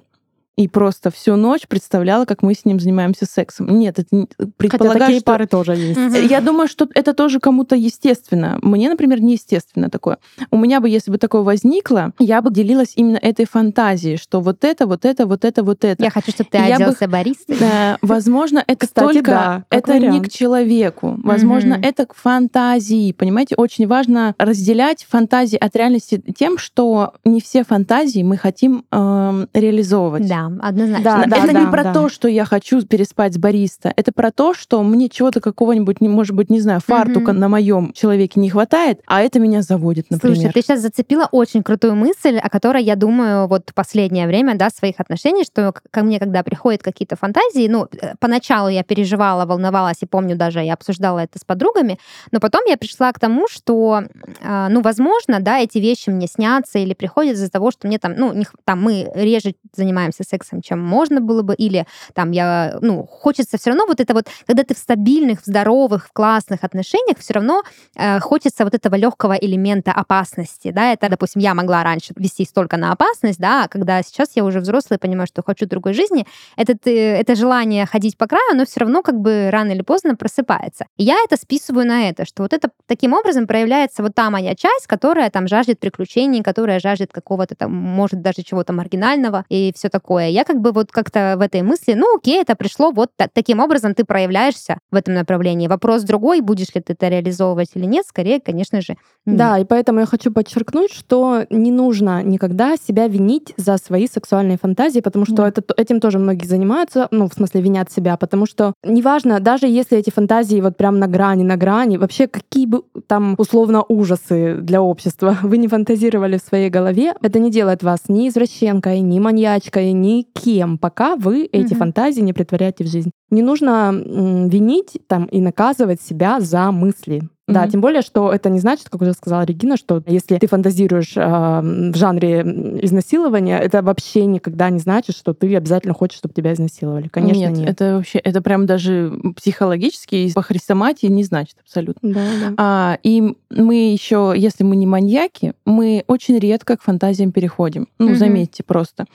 и просто всю ночь представляла, как мы с ним занимаемся сексом. Нет, это предполагаю, Хотя такие что... пары тоже есть. Я думаю, что это тоже кому-то естественно. Мне, например, неестественно такое. У меня бы, если бы такое возникло, я бы делилась именно этой фантазией, что вот это, вот это, вот это, вот это. Я хочу, чтобы ты я оделся бы... баристой. Да, возможно, это Кстати, только... Да, это вариант. не к человеку. Возможно, mm-hmm. это к фантазии. Понимаете, очень важно разделять фантазии от реальности тем, что не все фантазии мы хотим э, реализовывать. Да однозначно. Да, да, это да, не про да. то, что я хочу переспать с бариста. Это про то, что мне чего-то какого-нибудь, может быть, не знаю, фартука mm-hmm. на моем человеке не хватает, а это меня заводит, например. Слушай, ты сейчас зацепила очень крутую мысль, о которой я думаю вот последнее время, да, своих отношений, что ко мне, когда приходят какие-то фантазии, ну, э, поначалу я переживала, волновалась, и помню даже, я обсуждала это с подругами, но потом я пришла к тому, что, а, ну, возможно, да, эти вещи мне снятся или приходят из-за того, что мне там, ну, не, там мы реже занимаемся сексом, чем можно было бы, или там я, ну, хочется все равно вот это вот, когда ты в стабильных, в здоровых, в классных отношениях, все равно э, хочется вот этого легкого элемента опасности, да, это, допустим, я могла раньше вести столько на опасность, да, а когда сейчас я уже взрослая, понимаю, что хочу другой жизни, этот, э, это желание ходить по краю, оно все равно как бы рано или поздно просыпается. И я это списываю на это, что вот это таким образом проявляется вот та моя часть, которая там жаждет приключений, которая жаждет какого-то там, может, даже чего-то маргинального и все такое такое. Я как бы вот как-то в этой мысли, ну окей, это пришло, вот так, таким образом ты проявляешься в этом направлении. Вопрос другой, будешь ли ты это реализовывать или нет, скорее, конечно же, нет. Да, и поэтому я хочу подчеркнуть, что не нужно никогда себя винить за свои сексуальные фантазии, потому что да. это, этим тоже многие занимаются, ну, в смысле, винят себя, потому что неважно, даже если эти фантазии вот прям на грани, на грани, вообще какие бы там условно ужасы для общества вы не фантазировали в своей голове, это не делает вас ни извращенкой, ни маньячкой, никем, пока вы эти угу. фантазии не притворяете в жизнь. Не нужно винить там и наказывать себя за мысли. Да, Мгм. тем более, что это не значит, как уже сказала Регина, что если ты фантазируешь а, в жанре изнасилования, это вообще никогда не значит, что ты обязательно хочешь, чтобы тебя изнасиловали. Конечно, нет. это вообще, это прям даже психологически по хрестоматии не значит абсолютно. Да, да. А, и мы еще, если мы не маньяки, мы очень редко к фантазиям переходим. Ну, Мгм. заметьте просто.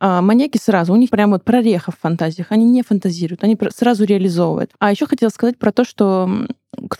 А, маньяки сразу, у них прям вот прореха в фантазиях. Они не фантазируют, они сразу реализовывают. А еще хотела сказать про то, что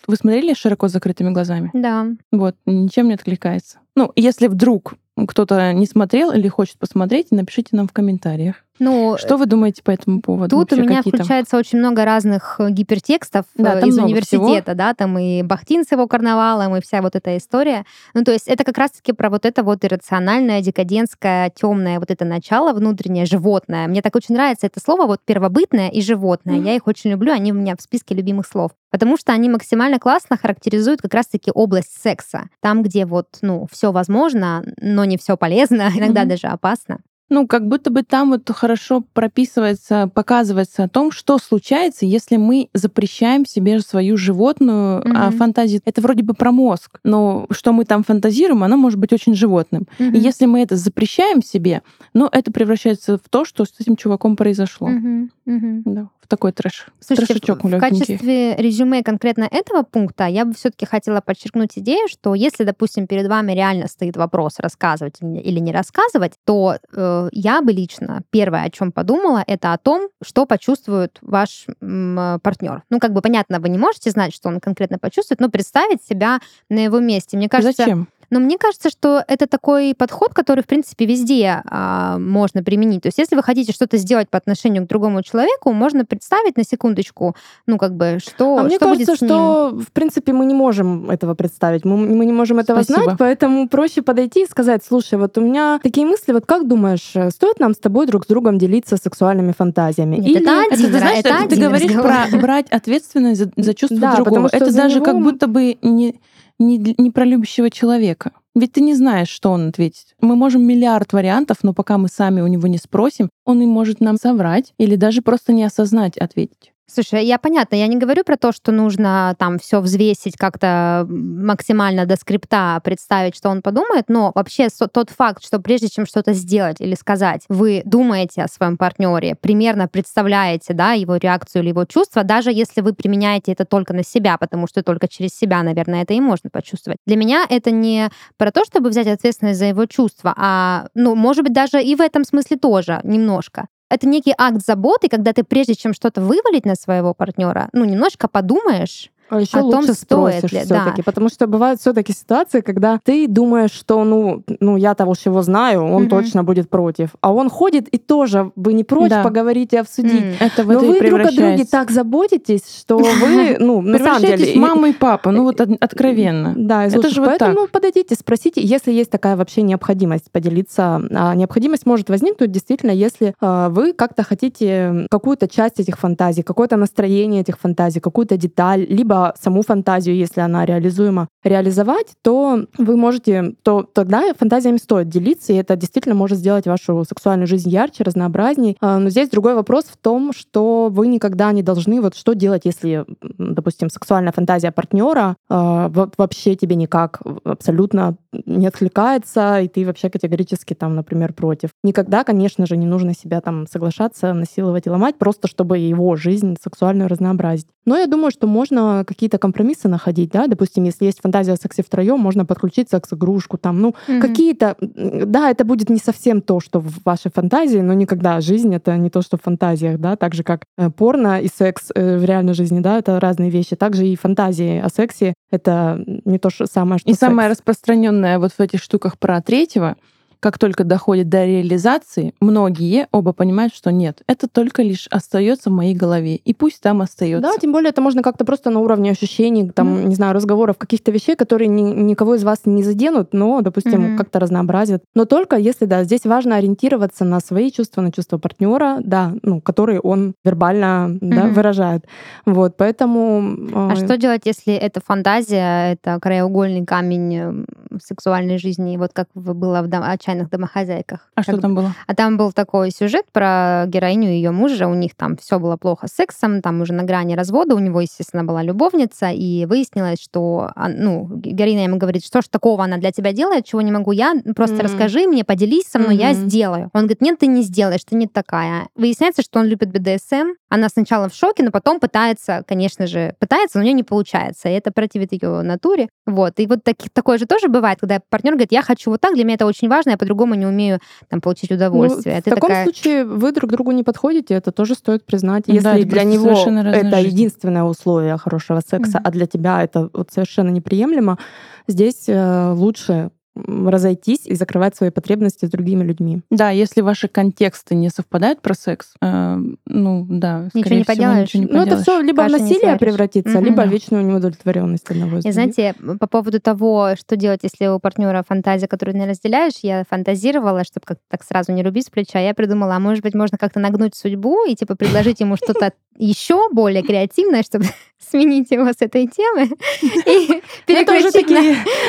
вы смотрели широко закрытыми глазами? Да. Вот, ничем не откликается. Ну, если вдруг кто-то не смотрел или хочет посмотреть, напишите нам в комментариях. Ну, Что вы думаете по этому поводу? Тут у Вообще, меня какие там? включается очень много разных э, гипертекстов Да, э, из университета, да, там и Бахтин с его карнавалом, и вся вот эта история. Ну, то есть это как раз-таки про вот это вот иррациональное, декадентское, темное вот это начало внутреннее, животное. Мне так очень нравится это слово, вот первобытное и животное. Мгм. Я их очень люблю, они у меня в списке любимых слов. Потому что они максимально классно характеризуют как раз-таки область секса. Там, где вот, ну, все возможно, но не все полезно, иногда Мгм. даже опасно. Ну, как будто бы там вот хорошо прописывается, показывается о том, что случается, если мы запрещаем себе свою животную а, Мгм. фантазию. Это вроде бы про мозг, но что мы там фантазируем, оно может быть очень животным. И Мгм. если мы это запрещаем себе, ну, это превращается в то, что с этим чуваком произошло. Мгм. Мгм. Да, в такой трэш. Слушайте, Трэшечок в, качестве резюме конкретно этого пункта я бы все-таки хотела подчеркнуть идею, что если, допустим, перед вами реально стоит вопрос рассказывать или или не рассказывать, то э, я бы лично первое, о чем подумала, это о том, что почувствует ваш партнер. Ну, как бы понятно, вы не можете знать, что он конкретно почувствует, но представить себя на его месте. Мне кажется, Зачем? Но мне кажется, что это такой подход, который, в принципе, везде а, можно применить. То есть, если вы хотите что-то сделать по отношению к другому человеку, можно представить на секундочку, ну, как бы, что, А мне что будет кажется, с ним. что, в принципе, мы не можем этого представить. Мы, мы не можем этого Спасибо. знать, поэтому проще подойти и сказать, слушай, вот у меня такие мысли, вот как думаешь, э, стоит нам с тобой друг с другом делиться сексуальными фантазиями? Нет, это Это, один ты знаешь, это это ты говоришь разговор. про брать ответственность за, за чувства Да, другого. потому что Это даже него как будто бы не, не, не про любящего человека. Ведь ты не знаешь, что он ответит. Мы можем миллиард вариантов, но пока мы сами у него не спросим, он и может нам соврать или даже просто не осознать ответить. Слушай, я понятно, я не говорю про то, что нужно там все взвесить как-то максимально до скрипта, представить, что он подумает, но вообще тот факт, что прежде чем что-то сделать или сказать, вы думаете о своем партнере, примерно представляете, да, его реакцию или его чувства, даже если вы применяете это только на себя, потому что только через себя, наверное, это и можно почувствовать. Для меня это не про то, чтобы взять ответственность за его чувства, а, ну, может быть, даже и в этом смысле тоже немножко это некий акт заботы, когда ты прежде чем что-то вывалить на своего партнера, ну, немножко подумаешь, А еще о том, лучше стоит спросишь ли, все-таки, да. потому что бывают все-таки ситуации, когда ты думаешь, что ну, ну я того всего знаю, он Мгм. точно будет против, а он ходит и тоже вы не прочь Да. поговорить и обсудить. М. Это Но вы друг о друге так заботитесь, что вы, ну, на самом деле... Маму и папу, ну вот от- откровенно. Да, Это же вот Поэтому подойдите, спросите, если есть такая вообще необходимость поделиться. А необходимость может возникнуть действительно, если а, вы как-то хотите какую-то часть этих фантазий, какое-то настроение этих фантазий, какую-то деталь, либо саму фантазию, если она реализуема, реализовать, то вы можете, то тогда фантазиями стоит делиться, и это действительно может сделать вашу сексуальную жизнь ярче, разнообразней. А, Но здесь другой вопрос в том, что вы никогда не должны, вот что делать, если, допустим, сексуальная фантазия партнера вообще тебе никак абсолютно не откликается, и ты вообще категорически там, например, против. Никогда, конечно же, не нужно себя там соглашаться, насиловать и ломать, просто чтобы его жизнь сексуальную разнообразить. Но я думаю, что можно какие-то компромиссы находить, да, допустим, если есть фантазия о сексе втроем, можно подключить секс-игрушку, там, ну, Мгм. какие-то, да, это будет не совсем то, что в вашей фантазии, но никогда жизнь это не то, что в фантазиях, да, так же как э, порно и секс э, в реальной жизни, да, это разные вещи. Также и фантазии о сексе это не то же самое, что И самое секс. распространенное вот в этих штуках про третьего, как только доходит до реализации, многие оба понимают, что нет, это только лишь остается в моей голове, и пусть там остается. Да, тем более это можно как-то просто на уровне ощущений, там, Мгм. не знаю, разговоров, каких-то вещей, которые ни- никого из вас не заденут, но, допустим, Мгм. как-то разнообразят. Но только если, да, здесь важно ориентироваться на свои чувства, на чувства партнера, да, ну, которые он вербально да, Мгм. выражает. Вот, поэтому... А э, что делать, если эта фантазия, это краеугольный камень э, сексуальной жизни, вот как было в дом, «Отчаянных домохозяйках». А что там было? А там был такой сюжет про героиню и ее мужа. У них там все было плохо с сексом, там уже на грани развода. У него, естественно, была любовница, и выяснилось, что, ну, героиня ему говорит, что ж такого она для тебя делает, чего не могу я, просто mm-hmm. расскажи мне, поделись со мной, mm-hmm. я сделаю. Он говорит, нет, ты не сделаешь, ты не такая. Выясняется, что он любит БДСМ. Она сначала в шоке, но потом пытается, конечно же, пытается, но у нее не получается. И это противит ее натуре. Вот. И вот так, такое же тоже бывает, когда партнер говорит, я хочу вот так, для меня это очень важно, я по-другому не умею там, получить ну, удовольствие. Ну, в таком такая... случае вы друг другу не подходите, это тоже стоит признать. Если да, для него это жизни. единственное условие хорошего секса, mm-hmm. а для тебя это вот совершенно неприемлемо, здесь э, лучше разойтись и закрывать свои потребности с другими людьми. Да, если ваши контексты не совпадают про секс, э, ну да, ничего не всего, поделаешь. Ничего не ну это все либо Каши в насилие превратится, угу. либо в вечную неудовлетворенность одного из И знаете, по поводу того, что делать, если у партнера фантазия, которую не разделяешь, я фантазировала, чтобы как-то так сразу не рубить с плеча, я придумала, а может быть, можно как-то нагнуть судьбу и типа предложить ему что-то еще более креативное, чтобы сменить его с этой темы и переключить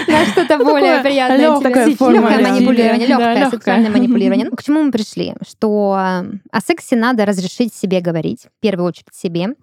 на что-то более приятное легкое манипулирование, легкое сексуальное манипулирование. Ну, к чему мы пришли? Что о сексе надо разрешить себе говорить, в первую очередь себе.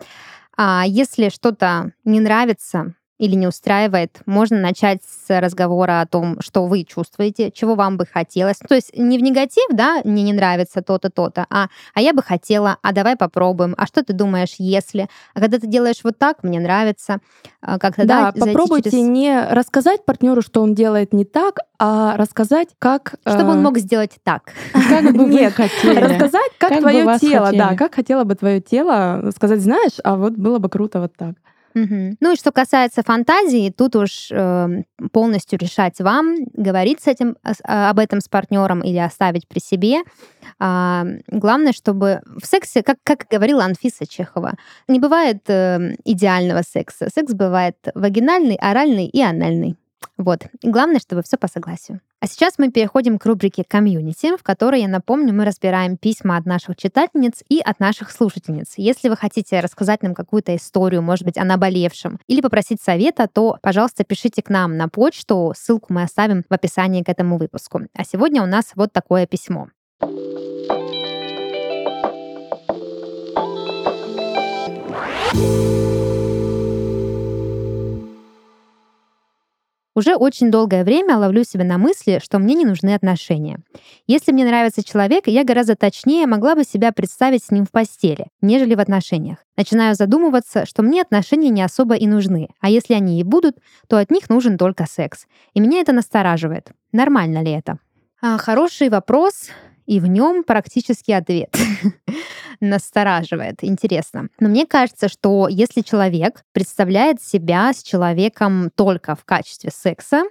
А если что-то не нравится, или не устраивает, можно начать с разговора о том, что вы чувствуете, чего вам бы хотелось. То есть не в негатив, да, мне не нравится то-то, то-то, а, а я бы хотела, а давай попробуем, а что ты думаешь, если? А когда ты делаешь вот так, мне нравится, а, как-то, да, да попробуйте через... не рассказать партнеру, что он делает не так, а рассказать, как... Чтобы э... он мог сделать так. Как бы вы хотели. Рассказать, как твое тело, да, как хотела бы твое тело сказать, знаешь, а вот было бы круто вот так. Угу. Ну и что касается фантазии, тут уж э, полностью решать вам, говорить с этим, а, об этом с партнером или оставить при себе. А, главное, чтобы в сексе, как, как говорила Анфиса Чехова, не бывает э, идеального секса. Секс бывает вагинальный, оральный и анальный. Вот. И главное, чтобы все по согласию. А сейчас мы переходим к рубрике «Комьюнити», в которой, я напомню, мы разбираем письма от наших читательниц и от наших слушательниц. Если вы хотите рассказать нам какую-то историю, может быть, о наболевшем, или попросить совета, то, пожалуйста, пишите к нам на почту. Ссылку мы оставим в описании к этому выпуску. А сегодня у нас вот такое письмо. thank Уже очень долгое время ловлю себя на мысли, что мне не нужны отношения. Если мне нравится человек, я гораздо точнее могла бы себя представить с ним в постели, нежели в отношениях. Начинаю задумываться, что мне отношения не особо и нужны, а если они и будут, то от них нужен только секс. И меня это настораживает. Нормально ли это? А, хороший вопрос, и в нем практически ответ. Настораживает, интересно. Но мне кажется, что если человек представляет себя с человеком только в качестве секса,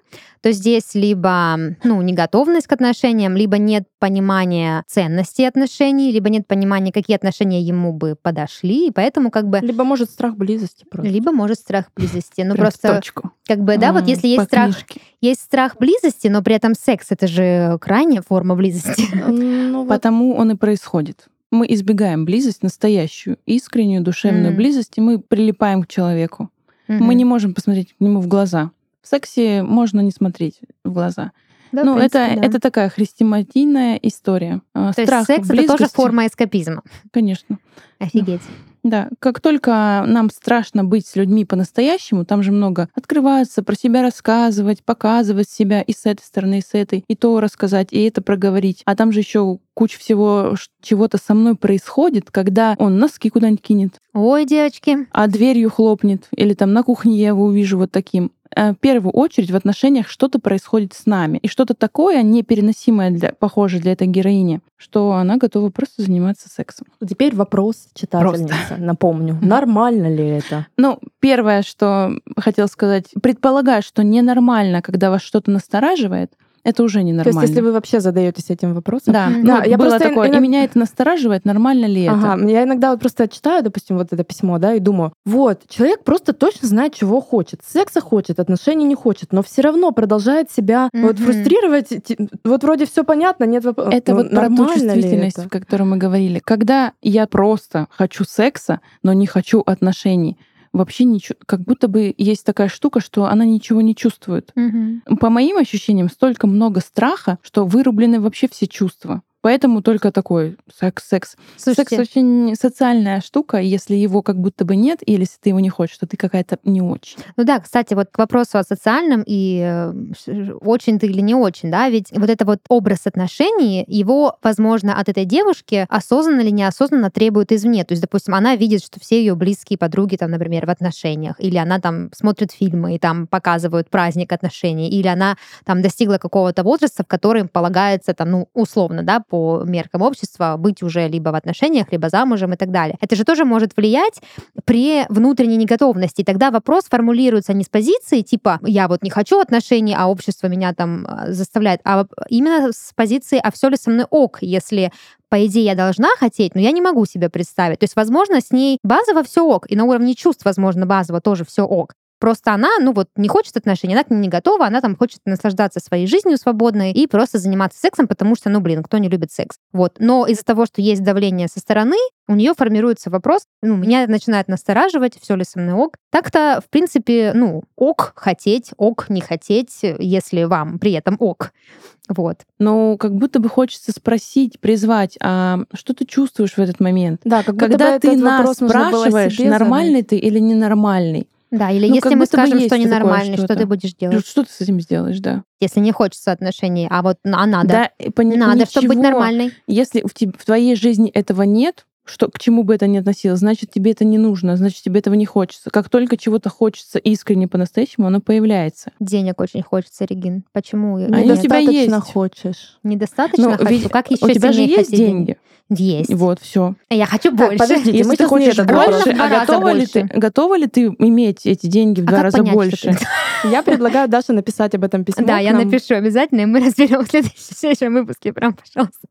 то здесь либо ну, неготовность к отношениям, либо нет понимания ценности отношений, либо нет понимания, какие отношения ему бы подошли, и поэтому как бы... Либо может страх близости просто. Либо может страх близости. Ну просто... Как бы, да, вот если есть страх, есть страх близости, но при этом секс — это же крайняя форма близости. Ну, Потому он и происходит мы избегаем близость настоящую, искреннюю душевную mm. близость, и мы прилипаем к человеку. Mm-hmm. Мы не можем посмотреть к нему в глаза. В сексе можно не смотреть в глаза. Да, ну, принципе, это, да. это такая хрестиматийная история. А, То Страх есть секс близкости. это тоже форма эскапизма. Конечно. Офигеть. Да, как только нам страшно быть с людьми по-настоящему, там же много открываться, про себя рассказывать, показывать себя и с этой стороны, и с этой, и то рассказать, и это проговорить. А там же еще куча всего чего-то со мной происходит, когда он носки куда-нибудь кинет. Ой, девочки. А дверью хлопнет. Или там на кухне я его увижу вот таким. Э, в первую очередь в отношениях что-то происходит с нами. И что-то такое непереносимое, для, похоже, для этой героини, что она готова просто заниматься сексом. Теперь вопрос читательницы, просто. напомню. Нормально ли это? Ну, первое, что хотел сказать, предполагаю, что ненормально, когда вас что-то настораживает, это уже ненормально. То есть, если вы вообще задаетесь этим вопросом. Да, mm-hmm. да я было просто такое. Иногда... И меня это настораживает, нормально ли ага, это. Я иногда вот просто читаю, допустим, вот это письмо, да, и думаю, вот, человек просто точно знает, чего хочет. Секса хочет, отношений не хочет, но все равно продолжает себя mm-hmm. вот фрустрировать. Вот вроде все понятно, нет вопросов. Это ну, вот про ту чувствительность, о которой мы говорили. Когда я просто хочу секса, но не хочу отношений, вообще ничего, как будто бы есть такая штука, что она ничего не чувствует. Мгм. По моим ощущениям, столько много страха, что вырублены вообще все чувства. Поэтому только такой секс, секс. Слушайте, Секс очень социальная штука. Если его как будто бы нет, или если ты его не хочешь, то ты какая-то не очень. Ну да, кстати, вот к вопросу о социальном и э, очень ты или не очень, да, ведь вот это вот образ отношений, его, возможно, от этой девушки осознанно или неосознанно требует извне. То есть, допустим, она видит, что все ее близкие подруги, там, например, в отношениях, или она там смотрит фильмы и там показывают праздник отношений, или она там достигла какого-то возраста, в котором полагается там, ну, условно, да, по меркам общества быть уже либо в отношениях, либо замужем и так далее. Это же тоже может влиять при внутренней неготовности. Тогда вопрос формулируется не с позиции типа «я вот не хочу отношений, а общество меня там а, заставляет», а именно с позиции «а все ли со мной ок, если по идее, я должна хотеть, но я не могу себе представить. То есть, возможно, с ней базово все ок, и на уровне чувств, возможно, базово тоже все ок. Просто она, ну вот, не хочет отношений, она к ним не готова, она там хочет наслаждаться своей жизнью свободной и просто заниматься сексом, потому что, ну, блин, кто не любит секс? Вот. Но из-за того, что есть давление со стороны, у нее формируется вопрос, ну, меня начинает настораживать, все ли со мной ок. Так-то, в принципе, ну, ок хотеть, ок не хотеть, если вам при этом ок. Вот. Но как будто бы хочется спросить, призвать, а что ты чувствуешь в этот момент? Да, как будто Когда бы ты этот нас спрашиваешь, нормальный задать. ты или ненормальный, Да, или Ну, если мы скажем, что такое ненормально, что что-то. ты будешь делать? что ты с этим сделаешь, да? Если не хочется отношений, а вот а надо. Да, и пони- Надо, чтобы быть ничего. нормальной. Если в, в твоей жизни этого нет, что, к чему бы это ни относилось, значит, тебе это не нужно, значит, тебе этого не хочется. Как только чего-то хочется искренне по-настоящему, оно появляется. Денег очень хочется, Регин. Почему? Они нет? у тебя Недостаточно есть. хочешь. Недостаточно Ну, хочу. ведь как еще У тебя же есть деньги. Есть. Вот, все. Я хочу Так, больше. подождите, Если мы ты хочешь вопрос. больше, В два а готова ли, ты, больше. готова ли ты иметь эти деньги в А два раза понять, больше? Я предлагаю Даше написать об этом письмо. Да, я напишу обязательно, и мы разберем в следующем, в следующем выпуске. Прям, пожалуйста.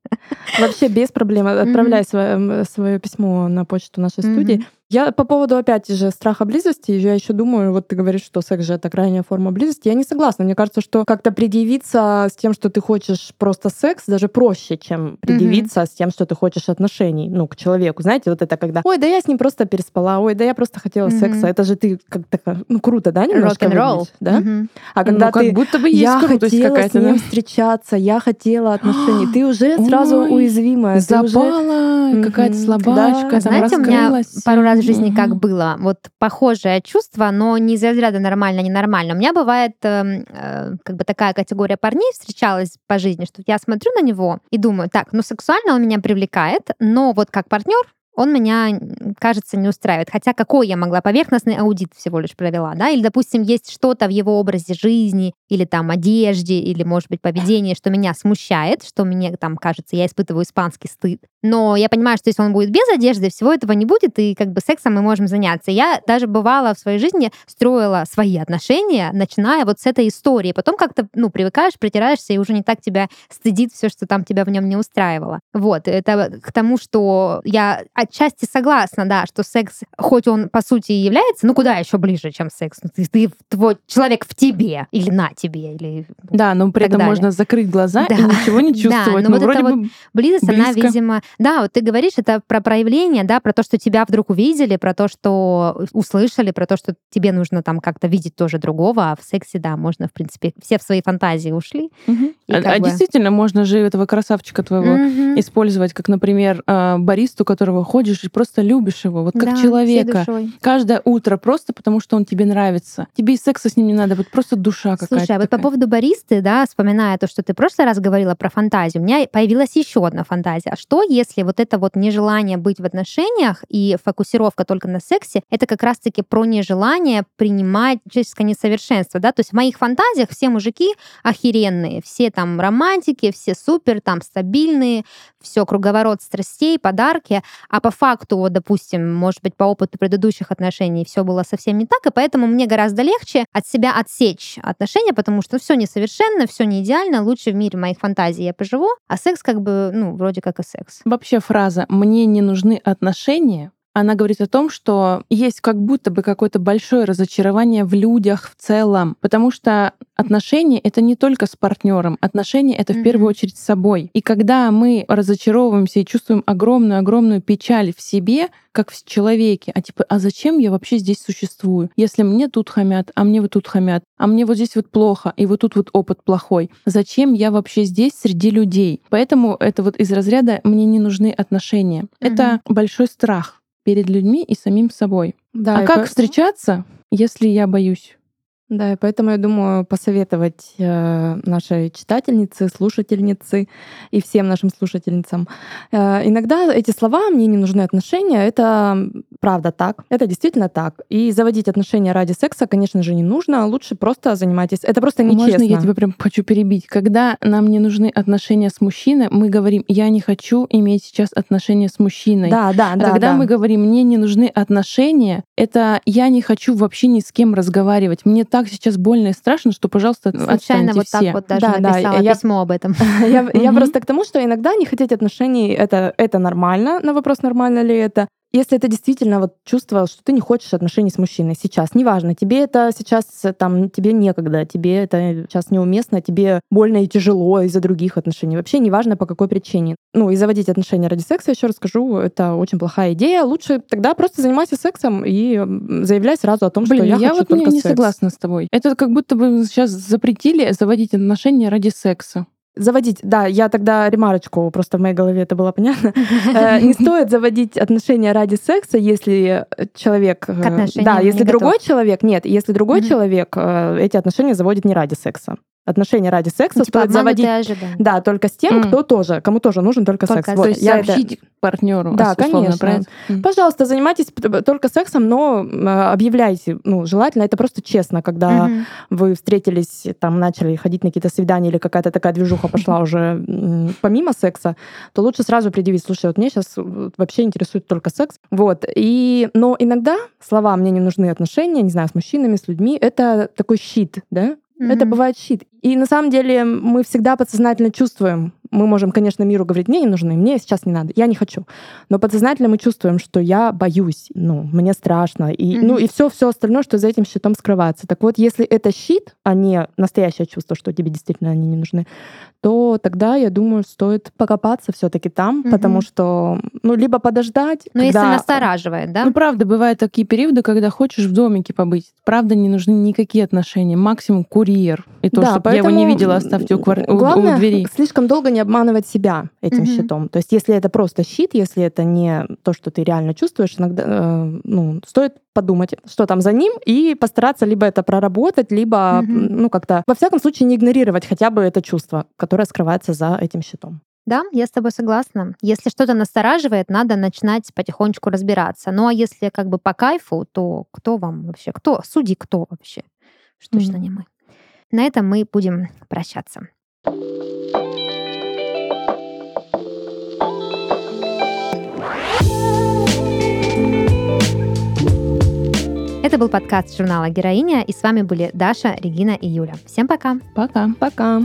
Вообще без проблем. Отправляй свое, свое письмо на почту нашей Мгм. студии. Я по поводу, опять же, страха близости, я еще думаю, вот ты говоришь, что секс же это крайняя форма близости. Я не согласна. Мне кажется, что как-то предъявиться с тем, что ты хочешь просто секс, даже проще, чем предъявиться с тем, что ты хочешь отношений, ну, к человеку. Знаете, вот это когда, ой, да я с ним просто переспала, ой, да я просто хотела Мгм. секса. Это же ты как то ну, круто, да, немножко выглядишь, да? Мгм. А когда ну, как ты будто бы есть я крутость хотела с ним да? встречаться, я хотела отношений. Ты уже сразу Ой, уязвимая. ты уже- Запала, какая-то слабачка, Да. там Знаете, у меня раскрылась. пару раз в жизни как Мгм. было. Вот похожее чувство, но не из разряда нормально, ненормально. У меня бывает эм, э, как бы такая категория парней встречалась по жизни, что я смотрю на него и думаю, так, ну сексуально он меня привлекает, но вот как партнер он меня, кажется, не устраивает. Хотя какой я могла? Поверхностный аудит всего лишь провела, да? Или, допустим, есть что-то в его образе жизни, или там одежде, или, может быть, поведении, что меня смущает, что мне там кажется, я испытываю испанский стыд. Но я понимаю, что если он будет без одежды, всего этого не будет, и как бы сексом мы можем заняться. Я даже бывала в своей жизни, строила свои отношения, начиная вот с этой истории. Потом как-то, ну, привыкаешь, притираешься, и уже не так тебя стыдит все, что там тебя в нем не устраивало. Вот, это к тому, что я отчасти согласна, да, что секс, хоть он по сути и является, ну куда еще ближе, чем секс? Ну, ты, ты твой человек в тебе или на тебе, или Да, но при этом далее. можно закрыть глаза Да. и ничего не Да, чувствовать. но ну, вот вроде это бы близость, она, Близко. видимо... Да, вот ты говоришь, это про проявление, да, про то, что тебя вдруг увидели, про то, что услышали, про то, что тебе нужно там как-то видеть тоже другого, а в сексе, да, можно, в принципе, все в свои фантазии ушли. И А, а бы- действительно, можно же этого красавчика твоего Мгм. использовать, как, например, а, баристу, которого ходишь и просто любишь его, вот как Да, человека. Каждое утро просто потому, что он тебе нравится. Тебе и секса с ним не надо, вот просто душа какая-то. Слушай, а вот по поводу баристы, да, вспоминая то, что ты в прошлый раз говорила про фантазию, у меня появилась еще одна фантазия. А что, если вот это вот нежелание быть в отношениях и фокусировка только на сексе, это как раз-таки про нежелание принимать человеческое несовершенство, да? То есть в моих фантазиях все мужики охеренные, все там романтики, все супер, там стабильные, все круговорот страстей, подарки, а по факту, вот, допустим, может быть, по опыту предыдущих отношений все было совсем не так, и поэтому мне гораздо легче от себя отсечь отношения, потому что все несовершенно, все не идеально, лучше в мире моих фантазий я поживу, а секс как бы, ну, вроде как и секс. Вообще фраза «мне не нужны отношения» она говорит о том, что есть как будто бы какое-то большое разочарование в людях в целом, потому что отношения — это не только с партнером, отношения — это в первую очередь с собой. И когда мы разочаровываемся и чувствуем огромную-огромную печаль в себе, как в человеке, а типа, а зачем я вообще здесь существую? Если мне тут хамят, а мне вот тут хамят, а мне вот здесь вот плохо, и вот тут вот опыт плохой. Зачем я вообще здесь среди людей? Поэтому это вот из разряда «мне не нужны отношения». Угу. Это большой страх перед людьми и самим собой. Да, а как по... встречаться, если я боюсь? Да, и поэтому я думаю посоветовать э, нашей читательнице, слушательнице и всем нашим слушательницам. Э, иногда эти слова «мне не нужны отношения» — это правда так, это действительно так. И заводить отношения ради секса, конечно же, не нужно, лучше просто занимайтесь. Это просто нечестно. Можно я тебя прям хочу перебить? Когда нам не нужны отношения с мужчиной, мы говорим «я не хочу иметь сейчас отношения с мужчиной». Да, да, а да. Когда да. мы говорим «мне не нужны отношения», это «я не хочу вообще ни с кем разговаривать, мне так сейчас больно и страшно, что, пожалуйста, Случайно вот все. так вот даже да, написала да, я, письмо об этом. Я, я просто к тому, что иногда не хотеть отношений это, это нормально, на вопрос, нормально ли это. Если это действительно вот чувство, что ты не хочешь отношений с мужчиной сейчас, неважно, тебе это сейчас там, тебе некогда, тебе это сейчас неуместно, тебе больно и тяжело из-за других отношений. Вообще неважно по какой причине. Ну и заводить отношения ради секса, еще расскажу, это очень плохая идея. Лучше тогда просто занимайся сексом и заявляй сразу о том, Блин, что я, я хочу вот только не, не секс. согласна с тобой. Это как будто бы сейчас запретили заводить отношения ради секса заводить, да, я тогда ремарочку, просто в моей голове это было понятно. Э, не стоит заводить отношения ради секса, если человек... Э, да, если другой человек... Нет, если другой человек э, эти отношения заводит не ради секса отношения ради секса ну, типа стоит заводить. Ожидания. Да, только с тем, mm. кто тоже, кому тоже нужен только, только секс. То вот, есть я сообщить это... партнеру. Да, конечно. Правильно? Mm. Пожалуйста, занимайтесь только сексом, но объявляйте, ну, желательно, это просто честно, когда mm-hmm. вы встретились, там, начали ходить на какие-то свидания или какая-то такая движуха пошла уже помимо секса, то лучше сразу предъявить, слушай, вот мне сейчас вообще интересует только секс. Вот. И, но иногда слова «мне не нужны отношения», не знаю, с мужчинами, с людьми, это такой щит, да, Mm-hmm. Это бывает щит. И на самом деле мы всегда подсознательно чувствуем, мы можем, конечно, миру говорить, мне не нужны, мне сейчас не надо, я не хочу. Но подсознательно мы чувствуем, что я боюсь, ну, мне страшно. И, mm-hmm. Ну и все, все остальное, что за этим щитом скрывается. Так вот, если это щит, а не настоящее чувство, что тебе действительно они не нужны, то тогда, я думаю, стоит покопаться все-таки там, mm-hmm. потому что, ну, либо подождать. Ну, когда... если настораживает, да? Ну, правда, бывают такие периоды, когда хочешь в домике побыть. Правда, не нужны никакие отношения. Максимум курьер. И то, да, чтобы я его не видела, оставьте у, квар... Главное, у двери. слишком долго не обманывать себя этим mm-hmm. щитом. То есть, если это просто щит, если это не то, что ты реально чувствуешь, иногда э, ну, стоит подумать, что там за ним, и постараться либо это проработать, либо, mm-hmm. ну, как-то, во всяком случае, не игнорировать хотя бы это чувство, которое скрывается за этим щитом. Да, я с тобой согласна. Если что-то настораживает, надо начинать потихонечку разбираться. Ну а если как бы по кайфу, то кто вам вообще? Кто? Судьи кто вообще? Что точно mm-hmm. не мы. На этом мы будем прощаться. Это был подкаст журнала «Героиня», и с вами были Даша, Регина и Юля. Всем пока! Пока! Пока!